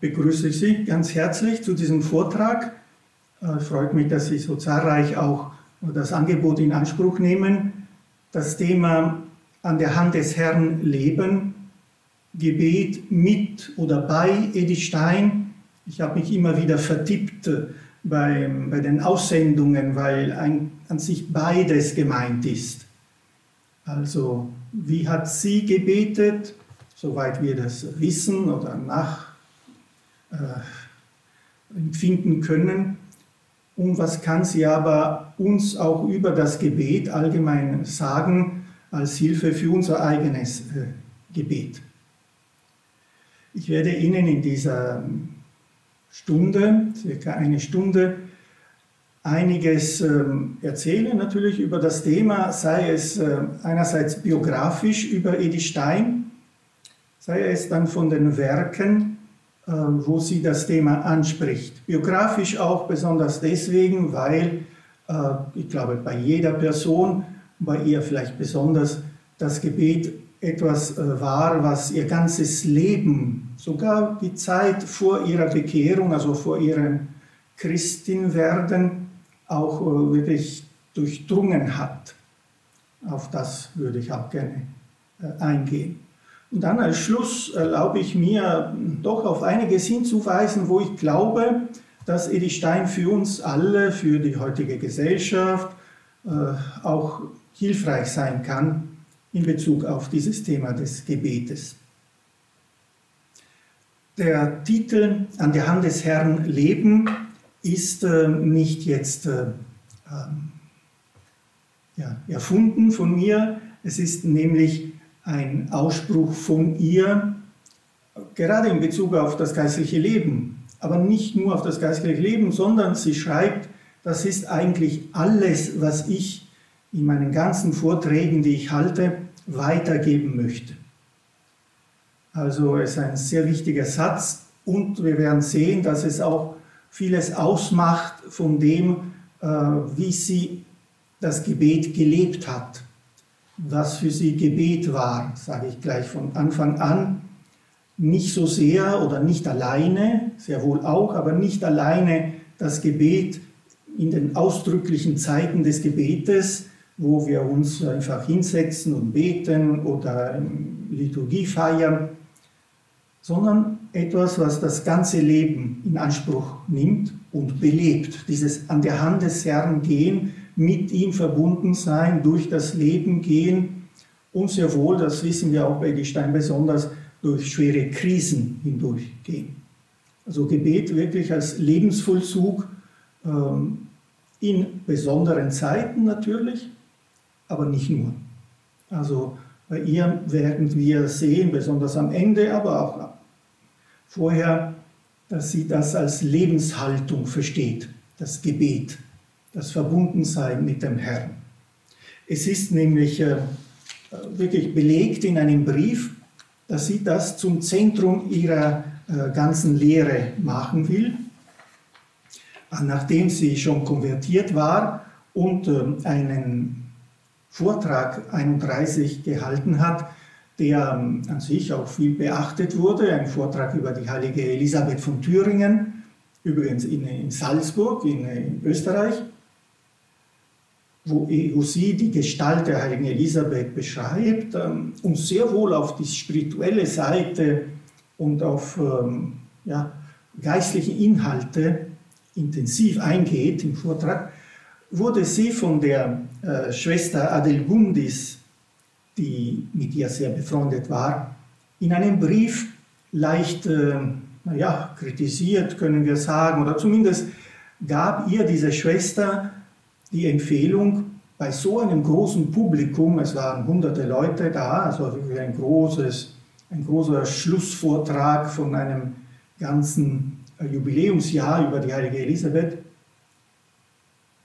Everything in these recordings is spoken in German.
begrüße Sie ganz herzlich zu diesem Vortrag. Es freut mich, dass Sie so zahlreich auch das Angebot in Anspruch nehmen. Das Thema an der Hand des Herrn leben, Gebet mit oder bei Edith Stein. Ich habe mich immer wieder vertippt bei, bei den Aussendungen, weil ein, an sich beides gemeint ist. Also, wie hat sie gebetet, soweit wir das wissen oder nachempfinden äh, können? Und was kann sie aber uns auch über das Gebet allgemein sagen als Hilfe für unser eigenes äh, Gebet? Ich werde Ihnen in dieser Stunde, circa eine Stunde, einiges ähm, erzählen, natürlich über das Thema, sei es äh, einerseits biografisch über Edith Stein, sei es dann von den Werken, wo sie das Thema anspricht. Biografisch auch besonders deswegen, weil äh, ich glaube, bei jeder Person, bei ihr vielleicht besonders, das Gebet etwas war, was ihr ganzes Leben, sogar die Zeit vor ihrer Bekehrung, also vor ihrem Christinwerden, auch äh, wirklich durchdrungen hat. Auf das würde ich auch gerne äh, eingehen. Und dann als Schluss erlaube ich mir doch auf einiges hinzuweisen, wo ich glaube, dass Edith Stein für uns alle, für die heutige Gesellschaft äh, auch hilfreich sein kann in Bezug auf dieses Thema des Gebetes. Der Titel An der Hand des Herrn leben ist äh, nicht jetzt äh, ähm, ja, erfunden von mir. Es ist nämlich ein Ausspruch von ihr, gerade in Bezug auf das geistliche Leben. Aber nicht nur auf das geistliche Leben, sondern sie schreibt, das ist eigentlich alles, was ich in meinen ganzen Vorträgen, die ich halte, weitergeben möchte. Also es ist ein sehr wichtiger Satz und wir werden sehen, dass es auch vieles ausmacht von dem, äh, wie sie das Gebet gelebt hat, was für sie Gebet war, sage ich gleich von Anfang an. Nicht so sehr oder nicht alleine, sehr wohl auch, aber nicht alleine das Gebet in den ausdrücklichen Zeiten des Gebetes, wo wir uns einfach hinsetzen und beten oder Liturgie feiern, sondern etwas, was das ganze Leben in Anspruch nimmt und belebt. Dieses an der Hand des Herrn gehen, mit ihm verbunden sein, durch das Leben gehen und sehr wohl, das wissen wir auch bei Edelstein besonders, durch schwere Krisen hindurchgehen. Also Gebet wirklich als Lebensvollzug ähm, in besonderen Zeiten natürlich, aber nicht nur. Also bei ihr werden wir sehen, besonders am Ende, aber auch vorher, dass sie das als Lebenshaltung versteht, das Gebet, das Verbundensein mit dem Herrn. Es ist nämlich äh, wirklich belegt in einem Brief, dass sie das zum Zentrum ihrer äh, ganzen Lehre machen will. Nachdem sie schon konvertiert war und äh, einen Vortrag 31 gehalten hat, der ähm, an sich auch viel beachtet wurde, ein Vortrag über die heilige Elisabeth von Thüringen, übrigens in, Salzburg in Österreich, wo, sie die Gestalt der heiligen Elisabeth beschreibt ähm, und sehr wohl auf die spirituelle Seite und auf ähm, ja, geistliche Inhalte intensiv eingeht im Vortrag, wurde sie von der äh, Schwester Adelgundis die mit ihr sehr befreundet war, in einem Brief leicht, äh, naja, kritisiert, können wir sagen, oder zumindest gab ihr diese Schwester die Empfehlung, bei so einem großen Publikum, es waren hunderte Leute da, also wirklich ein großes, ein großer Schlussvortrag von einem ganzen äh, Jubiläumsjahr über die heilige Elisabeth,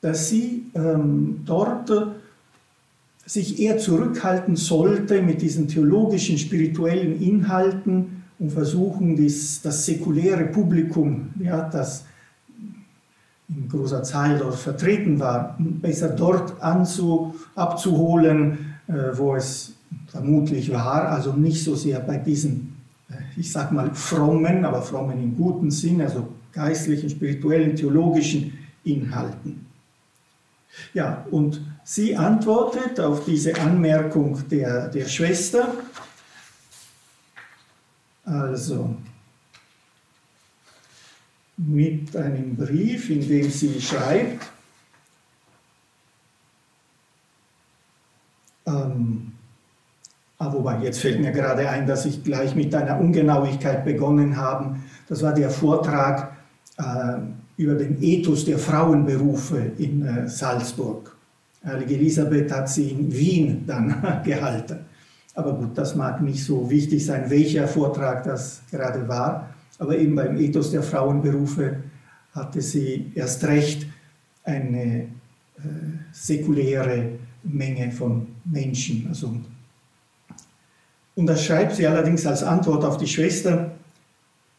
dass sie ähm, dort sich eher zurückhalten sollte mit diesen theologischen, spirituellen Inhalten und versuchen, dies, das säkuläre Publikum, ja, das in großer Zahl dort vertreten war, besser dort anzu, abzuholen, äh, wo es vermutlich war, also nicht so sehr bei diesen ich sag mal, frommen, aber frommen im guten Sinn, also geistlichen, spirituellen, theologischen Inhalten. Ja, und sie antwortet auf diese Anmerkung der, der Schwester, also mit einem Brief, in dem sie schreibt, ähm, ah, wobei, jetzt fällt mir gerade ein, dass ich gleich mit einer Ungenauigkeit begonnen habe. Das war der Vortrag äh, über den Ethos der Frauenberufe in äh, Salzburg. Heilige Elisabeth hat sie in Wien dann gehalten. Aber gut, das mag nicht so wichtig sein, welcher Vortrag das gerade war. Aber eben beim Ethos der Frauenberufe hatte sie erst recht eine äh, säkuläre Menge von Menschen. Also, und das schreibt sie allerdings als Antwort auf die Schwester,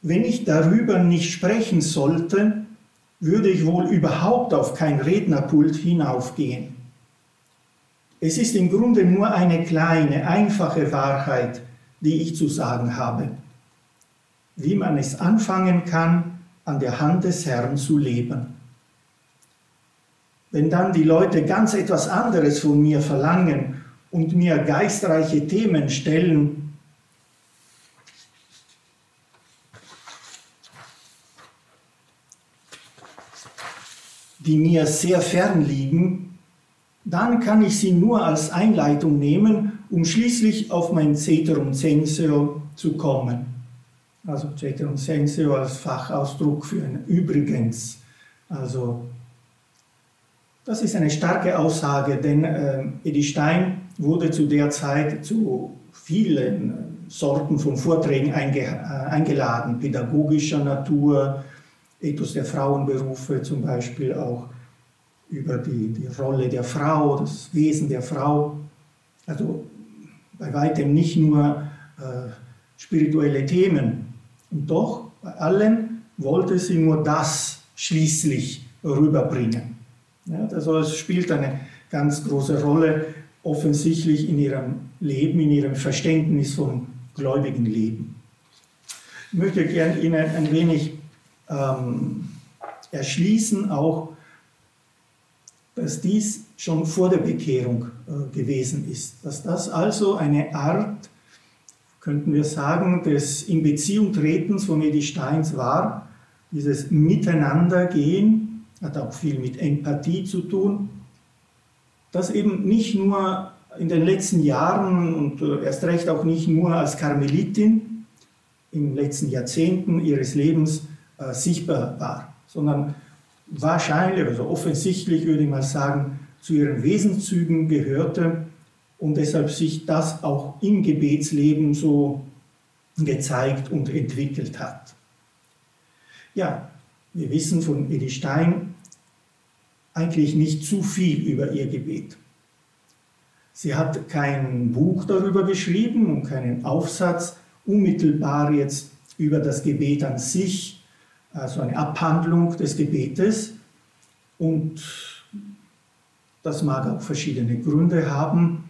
wenn ich darüber nicht sprechen sollte, würde ich wohl überhaupt auf kein Rednerpult hinaufgehen. Es ist im Grunde nur eine kleine, einfache Wahrheit, die ich zu sagen habe. Wie man es anfangen kann, an der Hand des Herrn zu leben. Wenn dann die Leute ganz etwas anderes von mir verlangen und mir geistreiche Themen stellen, die mir sehr fern liegen, dann kann ich sie nur als Einleitung nehmen, um schließlich auf mein Ceterum Censeo zu kommen. Also Ceterum Censeo als Fachausdruck für ein Übrigens. Also das ist eine starke Aussage, denn äh, Edi Stein wurde zu der Zeit zu vielen äh, Sorten von Vorträgen einge äh, eingeladen, pädagogischer Natur, Ethos der Frauenberufe zum Beispiel auch über die, die Rolle der Frau, das Wesen der Frau. Also bei weitem nicht nur äh, spirituelle Themen. Und doch, bei allen wollte sie nur das schließlich rüberbringen. Ja, also es spielt eine ganz große Rolle offensichtlich in ihrem Leben, in ihrem Verständnis vom gläubigen Leben. Ich möchte gerne Ihnen ein wenig ähm, erschließen, auch, dass dies schon vor der Bekehrung äh, gewesen ist. Dass das also eine Art, könnten wir sagen, des In Beziehung tretens von Edi Steins war, dieses Miteinandergehen, hat auch viel mit Empathie zu tun, das eben nicht nur in den letzten Jahren und äh, erst recht auch nicht nur als Karmelitin in den letzten Jahrzehnten ihres Lebens äh, sichtbar war, sondern wahrscheinlich, also offensichtlich würde ich mal sagen, zu ihren Wesenszügen gehörte und deshalb sich das auch im Gebetsleben so gezeigt und entwickelt hat. Ja, wir wissen von Edi Stein eigentlich nicht zu viel über ihr Gebet. Sie hat kein Buch darüber geschrieben und keinen Aufsatz unmittelbar jetzt über das Gebet an sich also eine Abhandlung des Gebetes. Und das mag auch verschiedene Gründe haben,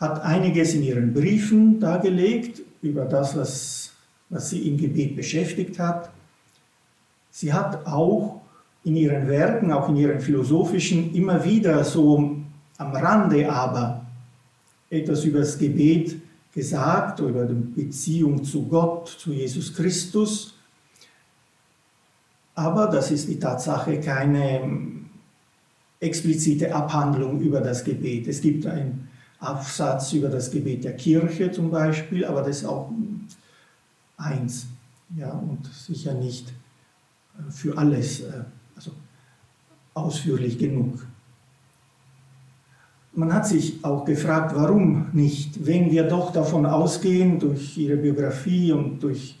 hat einiges in ihren Briefen dargelegt über das, was, was sie im Gebet beschäftigt hat. Sie hat auch in ihren Werken, auch in ihren philosophischen, immer wieder so am Rande aber etwas über das Gebet gesagt, über die Beziehung zu Gott, zu Jesus Christus aber das ist die Tatsache keine explizite Abhandlung über das Gebet. Es gibt einen Absatz über das Gebet der Kirche zum Beispiel, aber das ist auch eins ja, und sicher nicht äh, für alles äh, also ausführlich genug. Man hat sich auch gefragt, warum nicht, wenn wir doch davon ausgehen, durch ihre Biografie und durch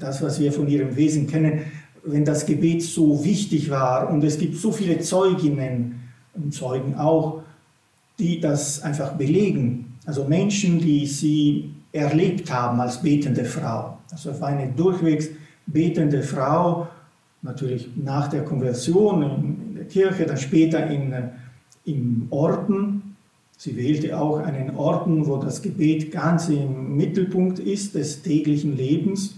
das, was wir von ihrem Wesen kennen, wenn das Gebet so wichtig war und es gibt so viele Zeuginnen und Zeugen auch, die das einfach belegen. Also Menschen, die sie erlebt haben als betende Frau. Also auf eine durchwegs betende Frau, natürlich nach der Konversion in der Kirche, dann später in, in Orden, Sie wählte auch einen Orden, wo das Gebet ganz im Mittelpunkt ist des täglichen Lebens.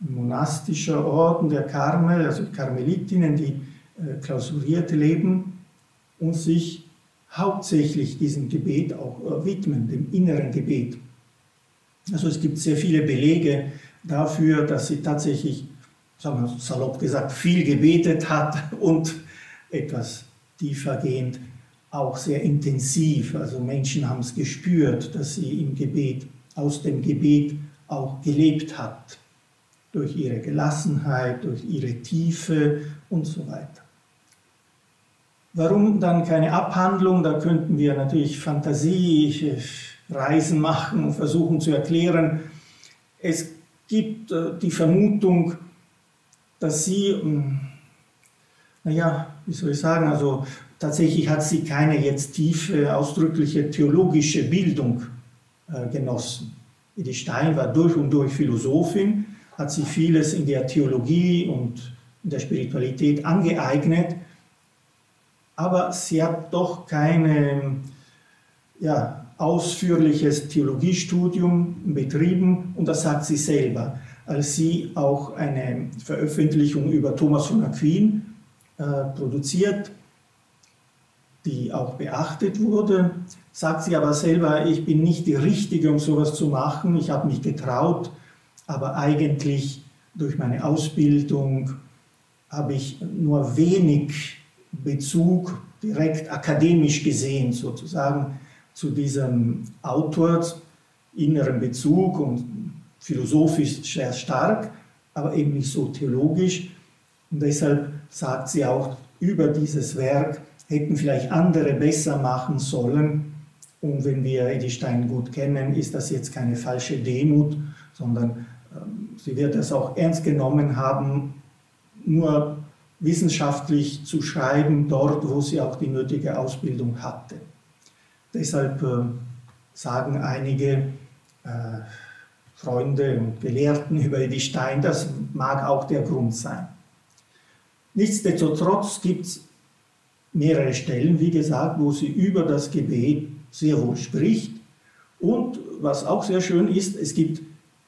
Ein monastischer Orden der Karmel, also Karmelitinnen, die äh, klausuriert leben und sich hauptsächlich diesem Gebet auch äh, widmen, dem inneren Gebet. Also es gibt sehr viele Belege dafür, dass sie tatsächlich, sagen wir salopp gesagt, viel gebetet hat und etwas tiefergehend auch sehr intensiv. Also Menschen haben es gespürt, dass sie im Gebet, aus dem Gebet auch gelebt hat. Durch ihre Gelassenheit, durch ihre Tiefe und so weiter. Warum dann keine Abhandlung? Da könnten wir natürlich Fantasiereisen machen und versuchen zu erklären. Es gibt äh, die Vermutung, dass sie, hm, naja, wie soll ich sagen, also tatsächlich hat sie keine jetzt tiefe, ausdrückliche theologische Bildung äh, genossen. Edith Stein war durch und durch Philosophin, hat sich vieles in der Theologie und in der Spiritualität angeeignet aber sie hat doch kein ja, ausführliches Theologiestudium betrieben und das sagt sie selber, als sie auch eine Veröffentlichung über Thomas von Aquin äh, produziert, die auch beachtet wurde, sagt sie aber selber, ich bin nicht die Richtige, um sowas zu machen, ich habe mich getraut, aber eigentlich durch meine Ausbildung habe ich nur wenig Bezug direkt akademisch gesehen sozusagen zu diesem Autor, inneren Bezug und philosophisch sehr stark, aber eben nicht so theologisch. Und deshalb sagt sie auch, über dieses Werk hätten vielleicht andere besser machen sollen. Und wenn wir Edith Stein gut kennen, ist das jetzt keine falsche Demut, sondern ähm, sie wird das auch ernst genommen haben. Nur wissenschaftlich zu schreiben, dort, wo sie auch die nötige Ausbildung hatte. Deshalb äh, sagen einige äh, Freunde und Gelehrten über Edith Stein, das mag auch der Grund sein. Nichtsdestotrotz gibt es mehrere Stellen, wie gesagt, wo sie über das Gebet sehr wohl spricht. Und was auch sehr schön ist, es gibt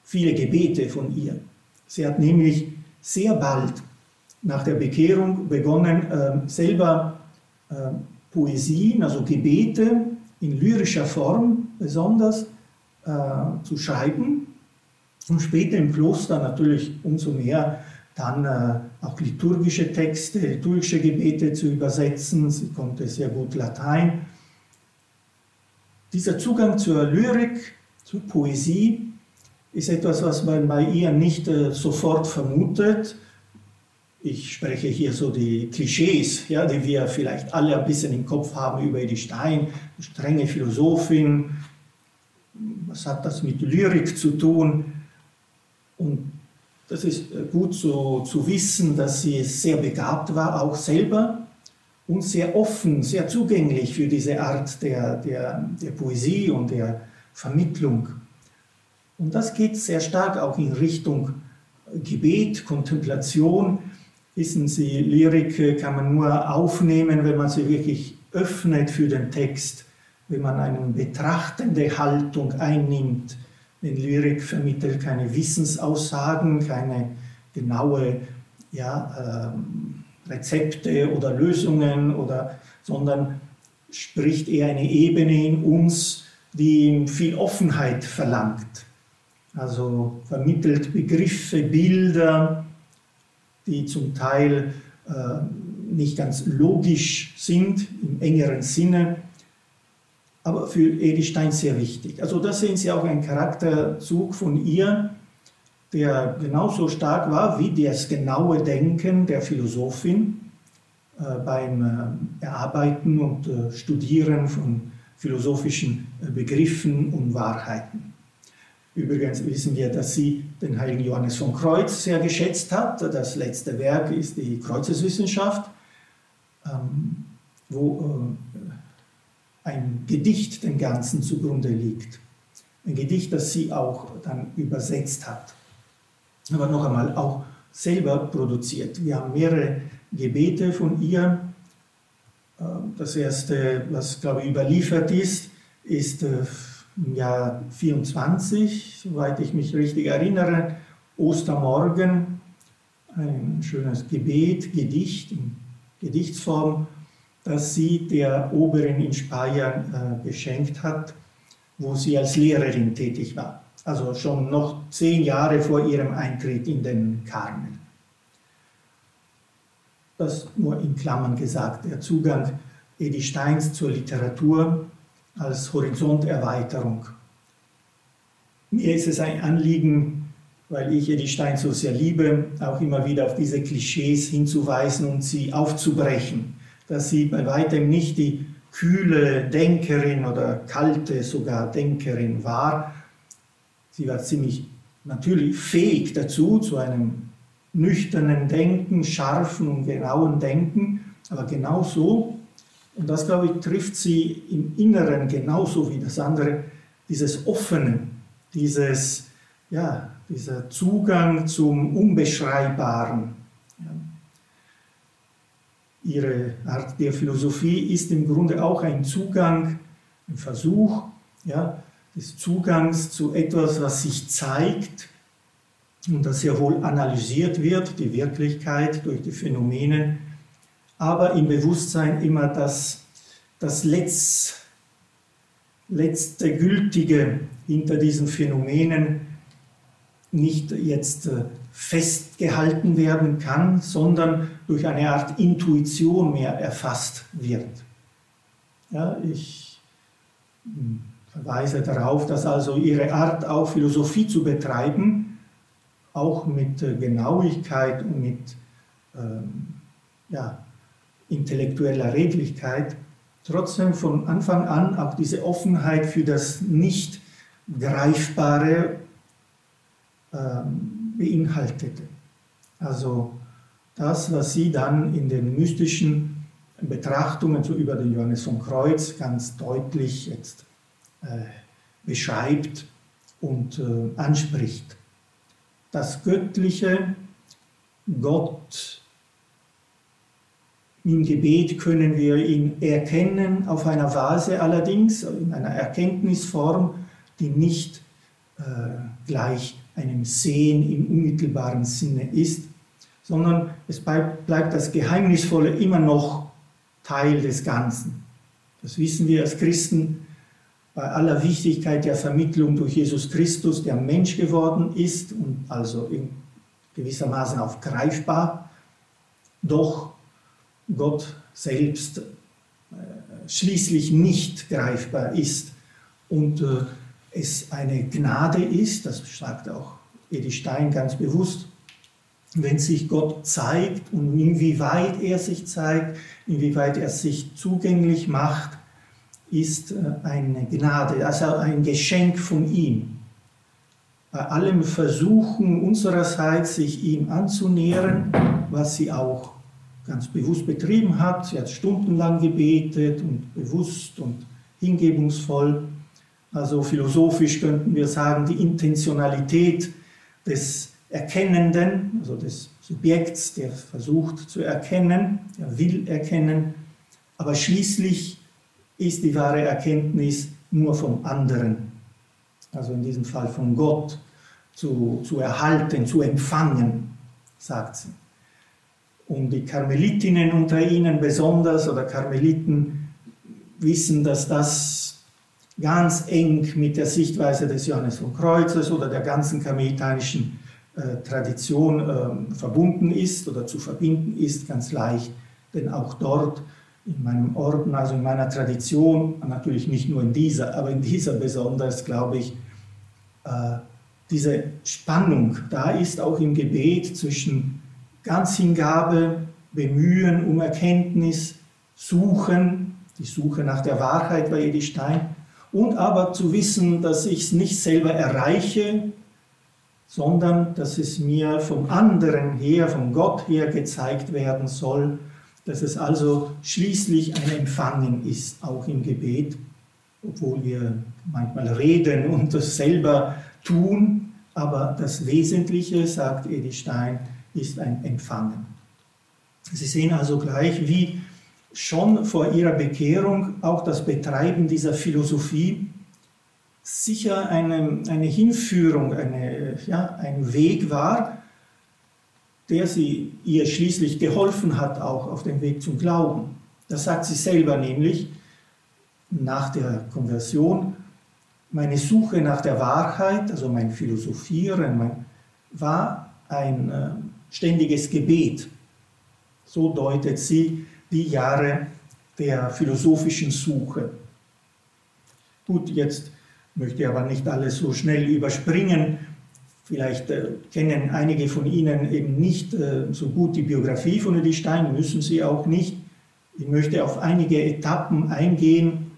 viele Gebete von ihr. Sie hat nämlich sehr bald nach der Bekehrung begonnen, ähm, selber ähm, Poesien, also Gebete in lyrischer Form besonders äh, zu schreiben und später im Kloster natürlich umso mehr dann äh, auch liturgische Texte, liturgische Gebete zu übersetzen. Sie konnte sehr gut Latein. Dieser Zugang zur Lyrik, zur Poesie, ist etwas, was man bei ihr nicht äh, sofort vermutet ich spreche hier so die Klischees, ja, die wir vielleicht alle ein bisschen im Kopf haben über Edith Stein, strenge Philosophin. Was hat das mit Lyrik zu tun? Und das ist gut so, zu wissen, dass sie sehr begabt war, auch selber, und sehr offen, sehr zugänglich für diese Art der, der, der Poesie und der Vermittlung. Und das geht sehr stark auch in Richtung Gebet, Kontemplation Wissen Sie, Lyrik kann man nur aufnehmen, wenn man sie wirklich öffnet für den Text, wenn man eine betrachtende Haltung einnimmt. Denn Lyrik vermittelt keine Wissensaussagen, keine genaue ja, äh, Rezepte oder Lösungen, oder, sondern spricht eher eine Ebene in uns, die viel Offenheit verlangt. Also vermittelt Begriffe, Bilder, die zum Teil äh, nicht ganz logisch sind im engeren Sinne, aber für Edith Stein sehr wichtig. Also da sehen Sie auch einen Charakterzug von ihr, der genauso stark war wie das genaue Denken der Philosophin äh, beim äh, Erarbeiten und äh, Studieren von philosophischen Begriffen und Wahrheiten. Übrigens wissen wir, dass sie den heiligen Johannes von Kreuz sehr geschätzt hat. Das letzte Werk ist die Kreuzeswissenschaft, ähm, wo äh, ein Gedicht dem Ganzen zugrunde liegt. Ein Gedicht, das sie auch dann übersetzt hat. Aber noch einmal auch selber produziert. Wir haben mehrere Gebete von ihr. Ähm, das erste, was glaube ich überliefert ist, ist äh, im Jahr 24, soweit ich mich richtig erinnere, Ostermorgen, ein schönes Gebet, Gedicht in Gedichtsform, das sie der Oberin in Speyer äh, geschenkt hat, wo sie als Lehrerin tätig war. Also schon noch zehn Jahre vor ihrem Eintritt in den Karmel. Das nur in Klammern gesagt, der Zugang Edi Steins zur Literatur als Horizonterweiterung. Mir ist es ein Anliegen, weil ich Edi Stein so sehr liebe, auch immer wieder auf diese Klischees hinzuweisen und sie aufzubrechen, dass sie bei weitem nicht die kühle Denkerin oder kalte sogar Denkerin war. Sie war ziemlich natürlich fähig dazu, zu einem nüchternen Denken, scharfen und genauen Denken, aber genauso, und das glaube ich trifft sie im Inneren genauso wie das andere, dieses Offene, dieses, ja, dieser Zugang zum Unbeschreibbaren. Ja. Ihre Art der Philosophie ist im Grunde auch ein Zugang, ein Versuch ja, des Zugangs zu etwas, was sich zeigt, und das sehr wohl analysiert wird, die Wirklichkeit durch die Phänomene, aber im Bewusstsein immer das, das Letz, letzte Gültige hinter diesen Phänomenen nicht jetzt äh, festgehalten werden kann, sondern durch eine Art Intuition mehr erfasst wird. Ja, ich hm, verweise darauf, dass also ihre Art auch Philosophie zu betreiben auch mit äh, Genauigkeit und mit ähm, ja, intellektueller Redlichkeit, trotzdem von Anfang an auch diese Offenheit für das nicht Greifbare ähm, beinhaltete. Also das, was sie dann in den mystischen Betrachtungen so über den Johannes vom Kreuz ganz deutlich jetzt äh, beschreibt und äh, anspricht das Göttliche, Gott. Im Gebet können wir ihn erkennen, auf einer Vase allerdings, in einer Erkenntnisform, die nicht äh, gleich einem Sehen im unmittelbaren Sinne ist, sondern es bleibt, bleibt das Geheimnisvolle immer noch Teil des Ganzen. Das wissen wir als Christen bei aller Wichtigkeit der Vermittlung durch Jesus Christus, der Mensch geworden ist und also in gewissermaßen auch greifbar, doch Gott selbst äh, schließlich nicht greifbar ist und äh, es eine Gnade ist, das sagt auch Edi Stein ganz bewusst, wenn sich Gott zeigt und inwieweit er sich zeigt, inwieweit er sich zugänglich macht, ist äh, eine Gnade, also ein Geschenk von ihm. Bei allem Versuchen unsererseits, sich ihm anzunähern, was sie auch ganz bewusst betrieben hat, sie hat stundenlang gebetet und bewusst und hingebungsvoll, also philosophisch könnten wir sagen, die Intentionalität des Erkennenden, also des Subjekts, der versucht zu erkennen, der will erkennen, aber schließlich ist die wahre Erkenntnis nur vom anderen, also in diesem Fall von Gott, zu, zu erhalten, zu empfangen, sagt sie. Und die Karmelitinnen unter ihnen besonders oder Karmeliten wissen, dass das ganz eng mit der Sichtweise des Johannes von Kreuzes oder der ganzen karmelitanischen äh, Tradition äh, verbunden ist oder zu verbinden ist, ganz leicht, denn auch dort in meinem Orden, also in meiner Tradition, natürlich nicht nur in dieser, aber in dieser besonders, glaube ich, äh, diese Spannung da ist auch im Gebet zwischen Ganzhingabe, Bemühen um Erkenntnis, Suchen, die Suche nach der Wahrheit bei Edi Stein, und aber zu wissen, dass ich es nicht selber erreiche, sondern dass es mir vom anderen her, von Gott her gezeigt werden soll dass es also schließlich ein Empfangen ist, auch im Gebet, obwohl wir manchmal reden und das selber tun, aber das Wesentliche, sagt Edi Stein, ist ein Empfangen. Sie sehen also gleich, wie schon vor ihrer Bekehrung auch das Betreiben dieser Philosophie sicher eine, eine Hinführung, eine, ja, ein Weg war, der sie ihr schließlich geholfen hat, auch auf dem Weg zum Glauben. Das sagt sie selber nämlich nach der Konversion. Meine Suche nach der Wahrheit, also mein Philosophieren, mein, war ein äh, ständiges Gebet. So deutet sie die Jahre der philosophischen Suche. Gut, jetzt möchte ich aber nicht alles so schnell überspringen. Vielleicht äh, kennen einige von Ihnen eben nicht äh, so gut die Biografie von Edith Stein, müssen Sie auch nicht. Ich möchte auf einige Etappen eingehen,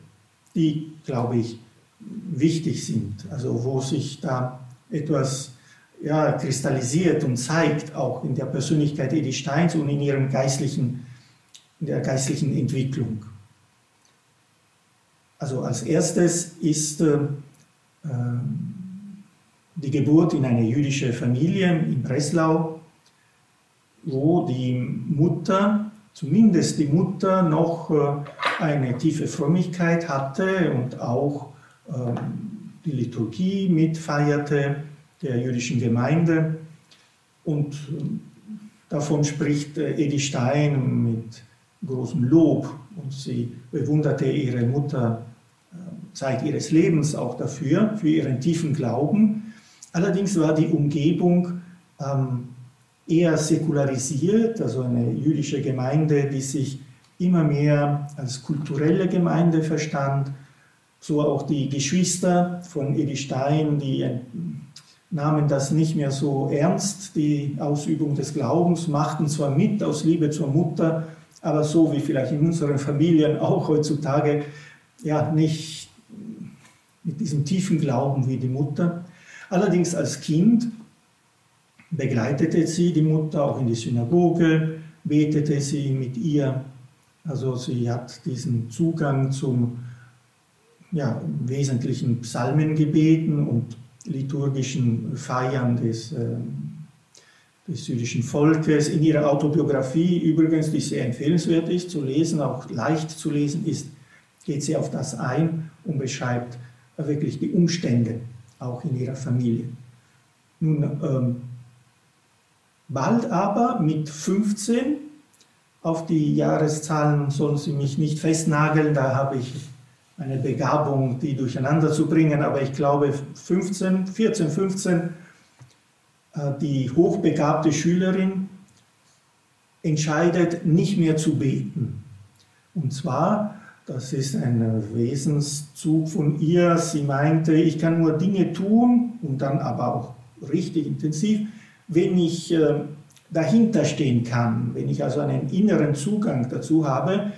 die, glaube ich, wichtig sind, also wo sich da etwas ja, kristallisiert und zeigt, auch in der Persönlichkeit Edith Steins und in, ihrem geistlichen, in der geistlichen Entwicklung. Also als erstes ist äh, die Geburt in eine jüdische Familie in Breslau, wo die Mutter, zumindest die Mutter, noch äh, eine tiefe Frömmigkeit hatte und auch ähm, die Liturgie mitfeierte der jüdischen Gemeinde. Und ähm, davon spricht äh, Edi Stein mit großem Lob und sie bewunderte ihre Mutter äh, Zeit ihres Lebens auch dafür, für ihren tiefen Glauben. Allerdings war die Umgebung ähm, eher säkularisiert, also eine jüdische Gemeinde, die sich immer mehr als kulturelle Gemeinde verstand. So auch die Geschwister von Edi Stein, die nahmen das nicht mehr so ernst, die Ausübung des Glaubens, machten zwar mit aus Liebe zur Mutter, aber so wie vielleicht in unseren Familien auch heutzutage, ja, nicht mit diesem tiefen Glauben wie die Mutter. Allerdings als Kind begleitete sie die Mutter auch in die Synagoge, betete sie mit ihr. Also sie hat diesen Zugang zum ja, wesentlichen Psalmengebeten und liturgischen Feiern des, äh, des jüdischen Volkes. In ihrer Autobiografie übrigens, die sehr empfehlenswert ist zu lesen, auch leicht zu lesen ist, geht sie auf das ein und beschreibt wirklich die Umstände auch in ihrer Familie. Nun, ähm, bald aber mit 15, auf die Jahreszahlen sollen Sie mich nicht festnageln, da habe ich eine Begabung, die durcheinander zu bringen, aber ich glaube 15, 14, 15, die hochbegabte Schülerin entscheidet, nicht mehr zu beten. Und zwar, das ist ein Wesenszug von ihr, sie meinte, ich kann nur Dinge tun und dann aber auch richtig intensiv, wenn ich äh, dahinter stehen kann, wenn ich also einen inneren Zugang dazu habe,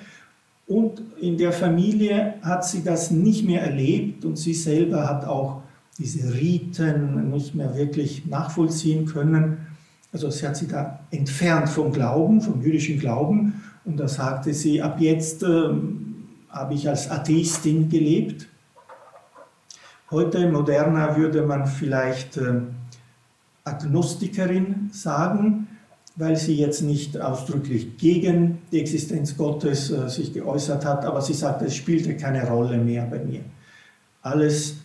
und in der Familie hat sie das nicht mehr erlebt und sie selber hat auch diese Riten nicht mehr wirklich nachvollziehen können. Also sie hat sie da entfernt vom Glauben, vom jüdischen Glauben. Und da sagte sie, ab jetzt äh, habe ich als Atheistin gelebt. Heute moderner würde man vielleicht äh, Agnostikerin sagen weil sie jetzt nicht ausdrücklich gegen die Existenz Gottes äh, sich geäußert hat, aber sie sagt, es spielte keine Rolle mehr bei mir. Alles,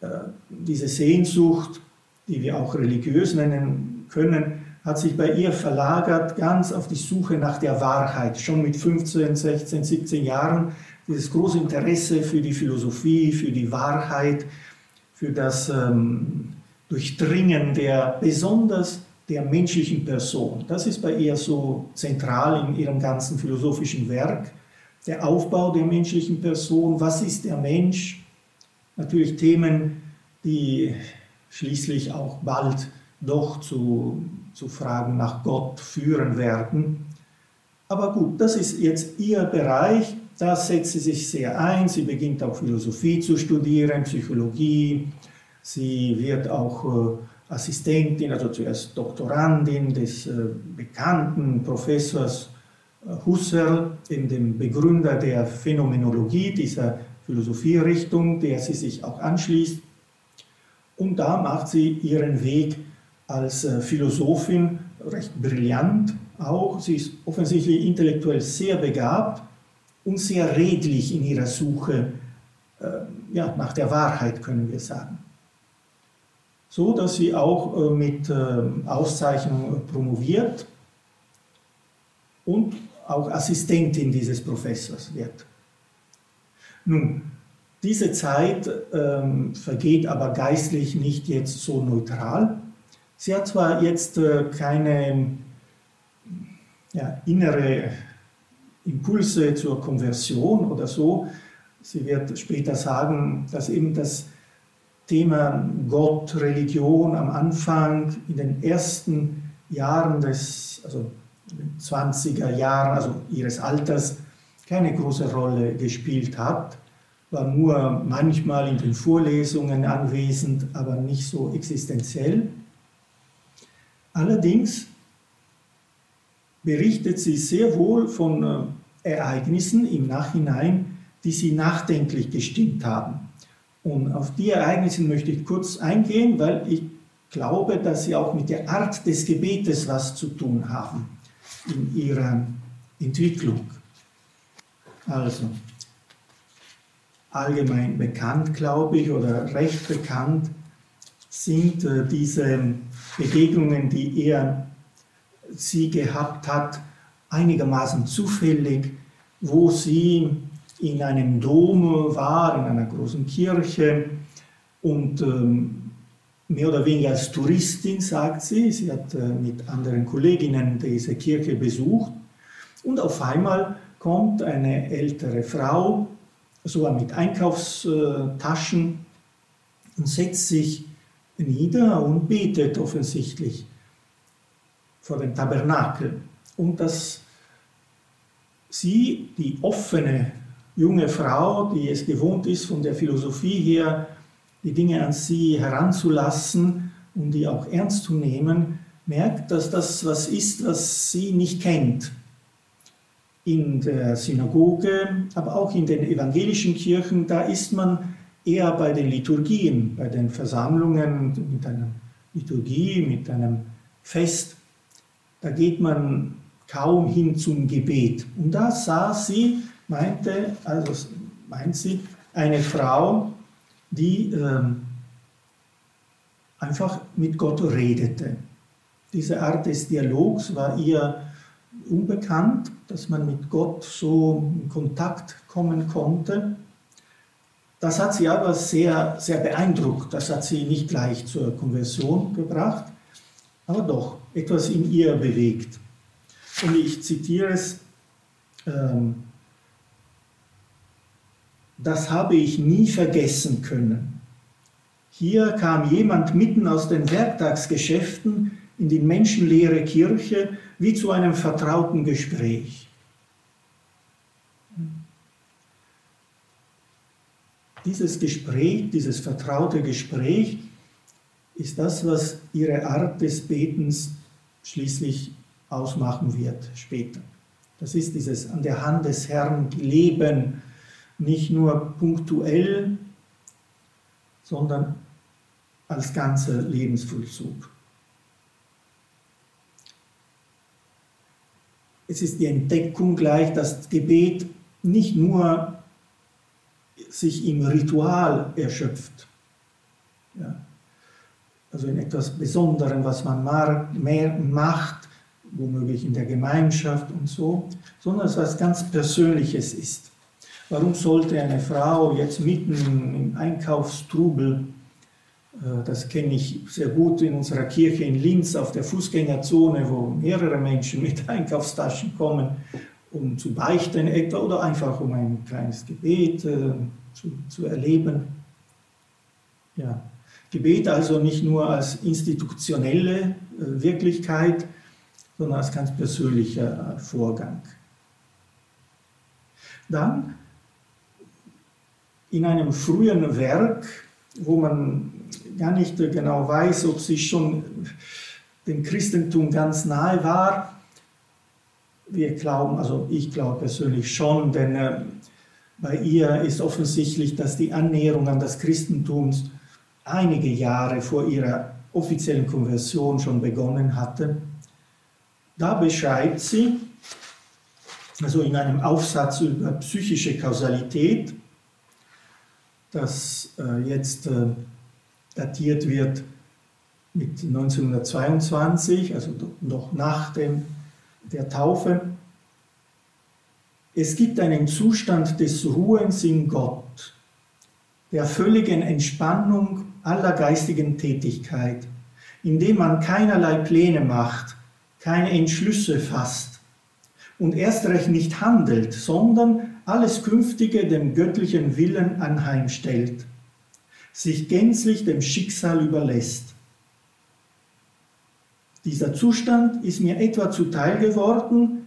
äh, diese Sehnsucht, die wir auch religiös nennen können, hat sich bei ihr verlagert ganz auf die Suche nach der Wahrheit. Schon mit 15, 16, 17 Jahren dieses große Interesse für die Philosophie, für die Wahrheit, für das ähm, Durchdringen der besonders der menschlichen Person. Das ist bei ihr so zentral in ihrem ganzen philosophischen Werk. Der Aufbau der menschlichen Person, was ist der Mensch? Natürlich Themen, die schließlich auch bald doch zu, zu Fragen nach Gott führen werden. Aber gut, das ist jetzt ihr Bereich, da setzt sie sich sehr ein. Sie beginnt auch Philosophie zu studieren, Psychologie. Sie wird auch äh, Assistentin, also zuerst Doktorandin des äh, bekannten Professors äh, Husserl, dem Begründer der Phänomenologie, dieser Philosophierichtung, der sie sich auch anschließt. Und da macht sie ihren Weg als äh, Philosophin recht brillant auch. Sie ist offensichtlich intellektuell sehr begabt und sehr redlich in ihrer Suche ja, nach der Wahrheit, können wir sagen. So dass sie auch äh, mit äh, Auszeichnung promoviert und auch Assistentin dieses Professors wird. Nun, diese Zeit ähm, vergeht aber geistlich nicht jetzt so neutral. Sie hat zwar jetzt äh, keine ja, innere Impulse zur Konversion oder so. Sie wird später sagen, dass eben das Thema Gott, Religion am Anfang in den ersten Jahren des, also 20er Jahren, also ihres Alters, keine große Rolle gespielt hat, war nur manchmal in den Vorlesungen anwesend, aber nicht so existenziell. Allerdings berichtet sie sehr wohl von äh, Ereignissen im Nachhinein, die sie nachdenklich gestimmt haben. Und auf die Ereignisse möchte ich kurz eingehen, weil ich glaube, dass sie auch mit der Art des Gebetes was zu tun haben in ihrer Entwicklung. Also, allgemein bekannt, glaube ich, oder recht bekannt sind äh, diese Begegnungen, die er sie gehabt hat, einigermaßen zufällig, wo sie in einem Dom war, in einer großen Kirche. Und ähm, mehr oder weniger als Touristin, sagt sie, sie hat äh, mit anderen Kolleginnen diese Kirche besucht. Und auf einmal kommt eine ältere Frau, sogar mit Einkaufstaschen und setzt sich nieder und betet offensichtlich vor dem Tabernakel. Und dass sie, die offene junge Frau, die es gewohnt ist, von der Philosophie her die Dinge an sie heranzulassen und die auch ernst zu nehmen, merkt, dass das was ist, was sie nicht kennt. In der Synagoge, aber auch in den evangelischen Kirchen, da ist man eher bei den Liturgien, bei den Versammlungen mit einer Liturgie, mit einem Fest. Da geht man kaum hin zum Gebet. Und da sah sie, meinte, also meint sie, eine Frau, die ähm, einfach mit Gott redete. Diese Art des Dialogs war ihr unbekannt, dass man mit Gott so in Kontakt kommen konnte. Das hat sie aber sehr, sehr beeindruckt. Das hat sie nicht gleich zur Konversion gebracht, aber doch etwas in ihr bewegt. Und ich zitiere es, ähm, das habe ich nie vergessen können. Hier kam jemand mitten aus den Werktagsgeschäften in die menschenleere Kirche wie zu einem vertrauten Gespräch. Dieses Gespräch, dieses vertraute Gespräch ist das, was ihre Art des Betens schließlich ausmachen wird später. Das ist dieses an der Hand des Herrn Leben, nicht nur punktuell, sondern als ganzer Lebensvollzug. Es ist die Entdeckung gleich, dass Gebet nicht nur sich im Ritual erschöpft. Ja. Also in etwas Besonderem, was man mehr macht, womöglich in der Gemeinschaft und so, sondern es was ganz Persönliches ist. Warum sollte eine Frau jetzt mitten im Einkaufstrubel, äh, das kenne ich sehr gut in unserer Kirche in Linz auf der Fußgängerzone, wo mehrere Menschen mit Einkaufstaschen kommen, um zu beichten etwa oder einfach um ein kleines Gebet äh, zu, zu erleben. Ja. Gebet also nicht nur als institutionelle äh, Wirklichkeit, sondern als ganz persönlicher Vorgang. Dann in einem frühen Werk, wo man gar nicht genau weiß, ob sie schon dem Christentum ganz nahe war. Wir glauben, also ich glaube persönlich schon, denn äh, bei ihr ist offensichtlich, dass die Annäherung an das Christentum einige Jahre vor ihrer offiziellen Konversion schon begonnen hatte. Da beschreibt sie also in einem Aufsatz über psychische Kausalität, das äh, jetzt äh, datiert wird mit 1922, also noch nach dem, der Taufe. Es gibt einen Zustand des Ruhens in Gott, der völligen Entspannung aller geistigen Tätigkeit, indem man keinerlei Pläne macht, keine Entschlüsse fasst und erst recht nicht handelt, sondern alles Künftige dem göttlichen Willen anheimstellt, sich gänzlich dem Schicksal überlässt. Dieser Zustand ist mir etwa zuteil geworden,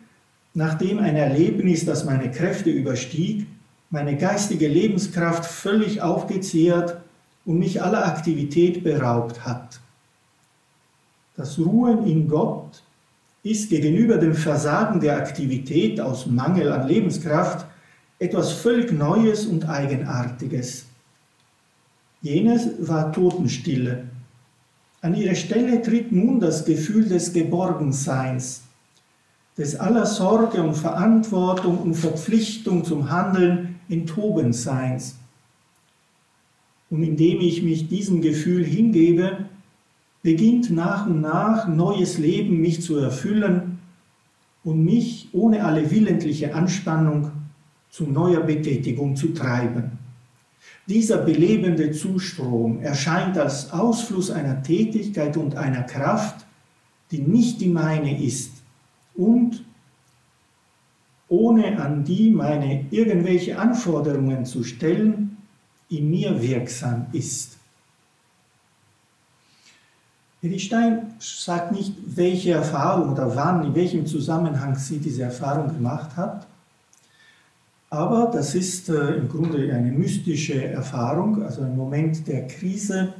nachdem ein Erlebnis, das meine Kräfte überstieg, meine geistige Lebenskraft völlig aufgezehrt und mich aller Aktivität beraubt hat. Das Ruhen in Gott ist gegenüber dem Versagen der Aktivität aus Mangel an Lebenskraft etwas völlig Neues und Eigenartiges. Jenes war Totenstille. An ihre Stelle tritt nun das Gefühl des Geborgenseins, des aller Sorge und Verantwortung und Verpflichtung zum Handeln Enthobenseins. Und indem ich mich diesem Gefühl hingebe, beginnt nach und nach neues Leben mich zu erfüllen und mich ohne alle willentliche Anspannung zu neuer Betätigung zu treiben. Dieser belebende Zustrom erscheint als Ausfluss einer Tätigkeit und einer Kraft, die nicht die meine ist und ohne an die meine irgendwelche Anforderungen zu stellen, in mir wirksam ist. Edith Stein sagt nicht, welche Erfahrung oder wann, in welchem Zusammenhang sie diese Erfahrung gemacht hat, aber das ist äh, im Grunde eine mystische Erfahrung, also ein Moment der Krise,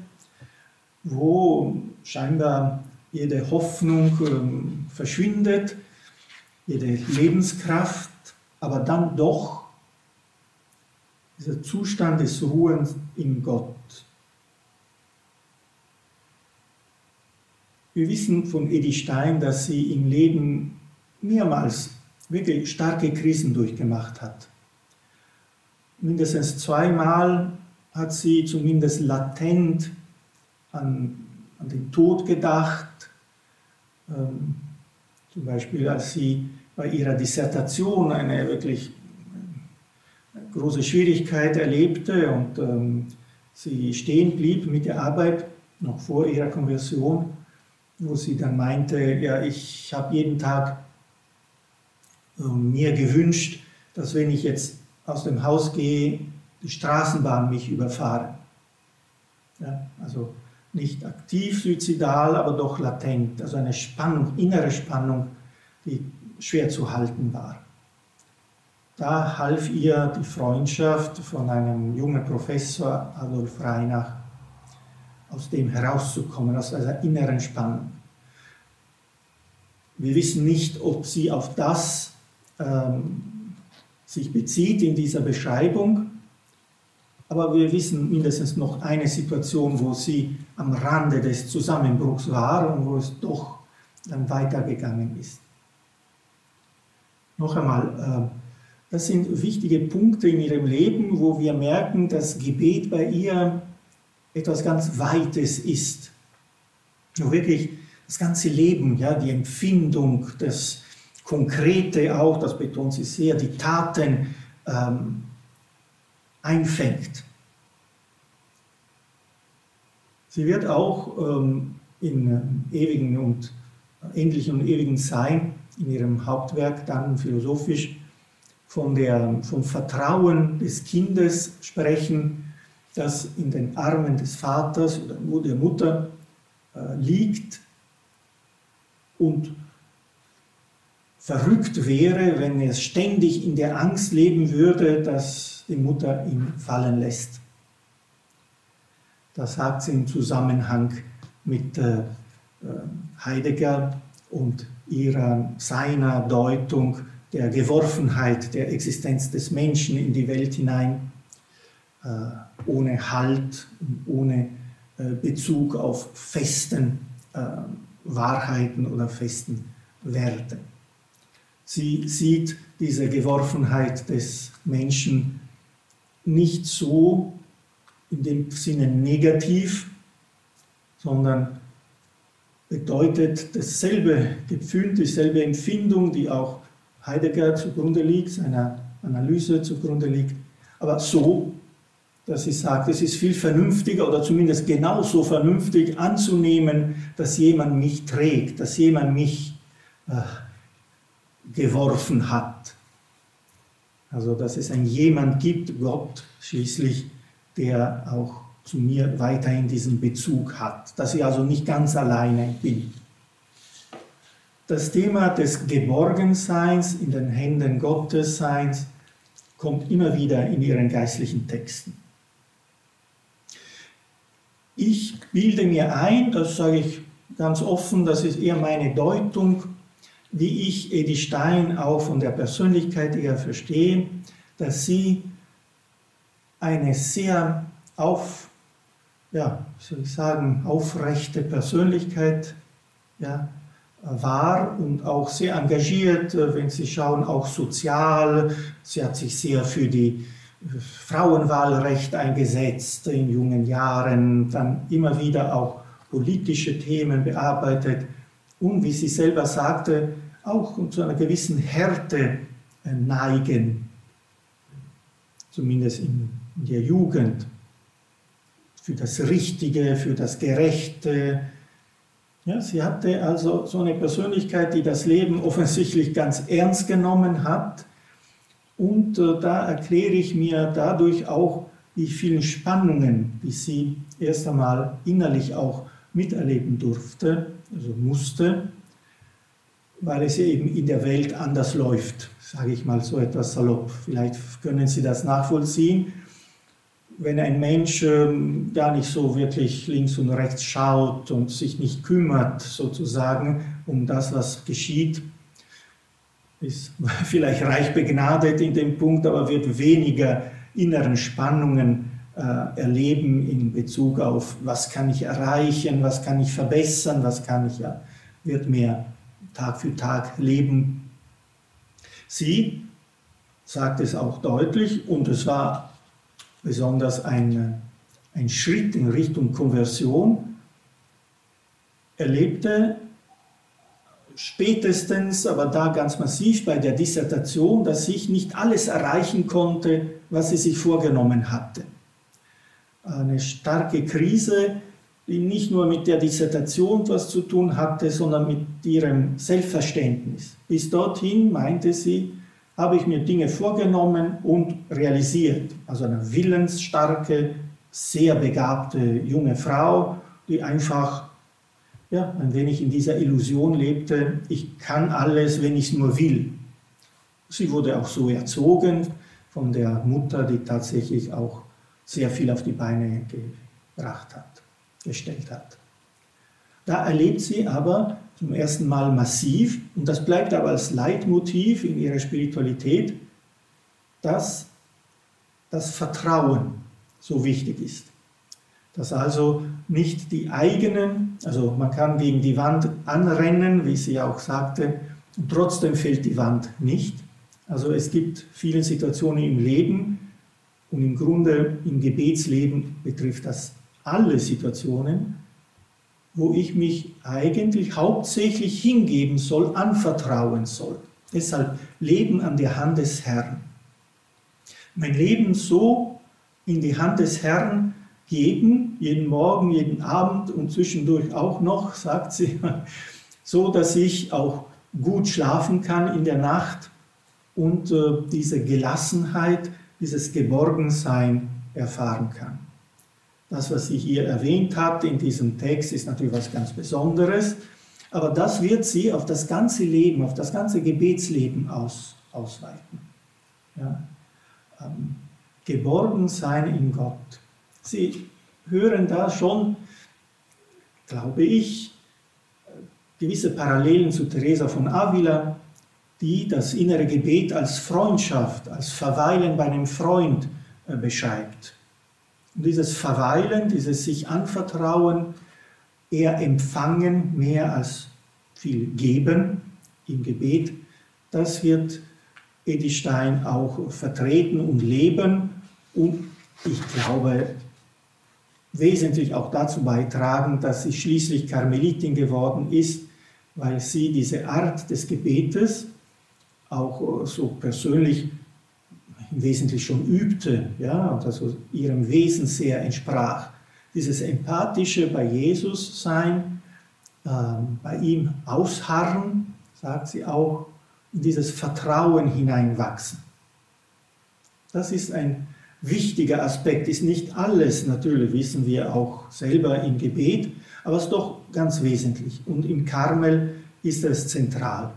wo scheinbar jede Hoffnung äh, verschwindet, jede Lebenskraft, aber dann doch dieser Zustand des Ruhens in Gott. Wir wissen von Edith Stein, dass sie im Leben mehrmals wirklich starke Krisen durchgemacht hat. Mindestens zweimal hat sie zumindest latent an, an den Tod gedacht. Ähm, zum Beispiel, als sie bei ihrer Dissertation eine wirklich große Schwierigkeit erlebte und ähm, sie stehen blieb mit der Arbeit noch vor ihrer Konversion wo sie dann meinte, ja, ich habe jeden Tag äh, mir gewünscht, dass wenn ich jetzt aus dem Haus gehe, die Straßenbahn mich überfahre. Ja, also nicht aktiv suizidal, aber doch latent, also eine Spannung, innere Spannung, die schwer zu halten war. Da half ihr die Freundschaft von einem jungen Professor, Adolf Reinach, aus dem herauszukommen, aus dieser inneren Spannung. Wir wissen nicht, ob sie auf das ähm, sich bezieht in dieser Beschreibung, aber wir wissen mindestens noch eine Situation, wo sie am Rande des Zusammenbruchs war und wo es doch dann weitergegangen ist. Noch einmal, äh, das sind wichtige Punkte in ihrem Leben, wo wir merken, dass Gebet bei ihr etwas ganz Weites ist. Wirklich das ganze Leben, ja, die Empfindung, das Konkrete auch, das betont sie sehr, die Taten ähm, einfängt. Sie wird auch ähm, in äh, ewigen und endlichen und ewigen Sein in ihrem Hauptwerk dann philosophisch von der, vom Vertrauen des Kindes sprechen, das in den Armen des Vaters oder der Mutter äh, liegt und verrückt wäre, wenn es ständig in der Angst leben würde, dass die Mutter ihn fallen lässt. Das sagt sie im Zusammenhang mit äh, Heidegger und ihrer, seiner Deutung der Geworfenheit der Existenz des Menschen in die Welt hinein. Äh, ohne Halt, ohne äh, Bezug auf festen äh, Wahrheiten oder festen Werten. Sie sieht diese Geworfenheit des Menschen nicht so in dem Sinne negativ, sondern bedeutet dasselbe Gefühl, dieselbe Empfindung, die auch Heidegger zugrunde liegt, seiner Analyse zugrunde liegt, aber so, dass sie sagt, es ist viel vernünftiger oder zumindest genauso vernünftig anzunehmen, dass jemand mich trägt, dass jemand mich äh, geworfen hat. Also dass es ein jemand gibt, Gott schließlich, der auch zu mir weiterhin diesen Bezug hat, dass ich also nicht ganz alleine bin. Das Thema des Geborgenseins, in den Händen Gottes Seins, kommt immer wieder in ihren geistlichen Texten. Ich bilde mir ein, das sage ich ganz offen, das ist eher meine Deutung, wie ich Edi Stein auch von der Persönlichkeit eher verstehe, dass sie eine sehr auf, ja, soll ich sagen, aufrechte Persönlichkeit ja, war und auch sehr engagiert, wenn Sie schauen, auch sozial. Sie hat sich sehr für die Frauenwahlrecht eingesetzt in jungen Jahren, dann immer wieder auch politische Themen bearbeitet und, wie sie selber sagte, auch zu einer gewissen Härte äh, neigen, zumindest in der Jugend, für das Richtige, für das Gerechte. Ja, sie hatte also so eine Persönlichkeit, die das Leben offensichtlich ganz ernst genommen hat. Und äh, da erkläre ich mir dadurch auch die vielen Spannungen, die sie erst einmal innerlich auch miterleben durfte, also musste, weil es eben in der Welt anders läuft, sage ich mal so etwas salopp. Vielleicht können Sie das nachvollziehen. Wenn ein Mensch ähm, gar nicht so wirklich links und rechts schaut und sich nicht kümmert, sozusagen, um das, was geschieht, ist vielleicht reich begnadet in dem Punkt, aber wird weniger inneren Spannungen äh, erleben in Bezug auf, was kann ich erreichen, was kann ich verbessern, was kann ich, ja, wird mehr Tag für Tag leben. Sie sagt es auch deutlich und es war besonders ein, ein Schritt in Richtung Konversion. erlebte spätestens, aber da ganz massiv bei der Dissertation, dass ich nicht alles erreichen konnte, was sie sich vorgenommen hatte. Eine starke Krise, die nicht nur mit der Dissertation was zu tun hatte, sondern mit ihrem Selbstverständnis. Bis dorthin, meinte sie, habe ich mir Dinge vorgenommen und realisiert. Also eine willensstarke, sehr begabte junge Frau, die einfach ja, ein wenig in dieser Illusion lebte, ich kann alles, wenn ich es nur will. Sie wurde auch so erzogen von der Mutter, die tatsächlich auch sehr viel auf die Beine gebracht hat gestellt hat. Da erlebt sie aber zum ersten Mal massiv, und das bleibt aber als Leitmotiv in ihrer Spiritualität, dass das Vertrauen so wichtig ist. Dass also nicht die eigenen, also man kann gegen die Wand anrennen, wie sie auch sagte, und trotzdem fällt die Wand nicht. Also es gibt viele Situationen im Leben und im Grunde im Gebetsleben betrifft das alle Situationen, wo ich mich eigentlich hauptsächlich hingeben soll, anvertrauen soll. Deshalb Leben an der Hand des Herrn. Mein Leben so in die Hand des Herrn geben, jeden Morgen, jeden Abend und zwischendurch auch noch, sagt sie, so dass ich auch gut schlafen kann in der Nacht und äh, diese Gelassenheit, dieses Geborgensein erfahren kann. Das, was sie hier erwähnt hat in diesem Text, ist natürlich was ganz Besonderes, aber das wird sie auf das ganze Leben, auf das ganze Gebetsleben aus, ausweiten. Ja? Ähm, geborgen sein in Gott. Sie hören da schon, glaube ich, gewisse Parallelen zu Teresa von Avila, die das innere Gebet als Freundschaft, als Verweilen bei einem Freund äh, beschreibt. Und dieses Verweilen, dieses sich anvertrauen, eher empfangen, mehr als viel geben im Gebet, das wird Edith Stein auch vertreten und leben und ich glaube wesentlich auch dazu beitragen, dass sie schließlich Karmelitin geworden ist, weil sie diese Art des Gebetes auch so persönlich im Wesentlichen schon übte, ja, also ihrem Wesen sehr entsprach. Dieses empathische bei Jesus sein, äh, bei ihm ausharren, sagt sie auch, in dieses Vertrauen hineinwachsen. Das ist ein wichtiger Aspekt, ist nicht alles, natürlich wissen wir auch selber im Gebet, aber es ist doch ganz wesentlich. Und im Karmel ist es zentral.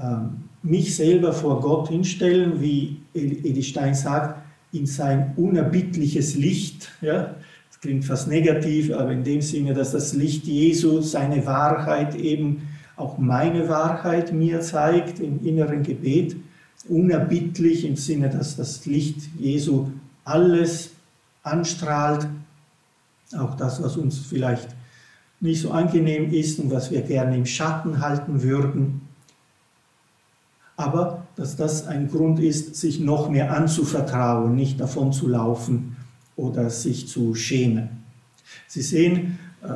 Ähm, mich selber vor Gott hinstellen, wie Edi Stein sagt, in sein unerbittliches Licht. Ja? Das klingt fast negativ, aber in dem Sinne, dass das Licht Jesu, seine Wahrheit eben auch meine Wahrheit mir zeigt im inneren Gebet. Unerbittlich im Sinne, dass das Licht Jesu alles anstrahlt, auch das, was uns vielleicht nicht so angenehm ist und was wir gerne im Schatten halten würden aber dass das ein Grund ist, sich noch mehr anzuvertrauen, nicht davon zu laufen oder sich zu schämen. Sie sehen, äh,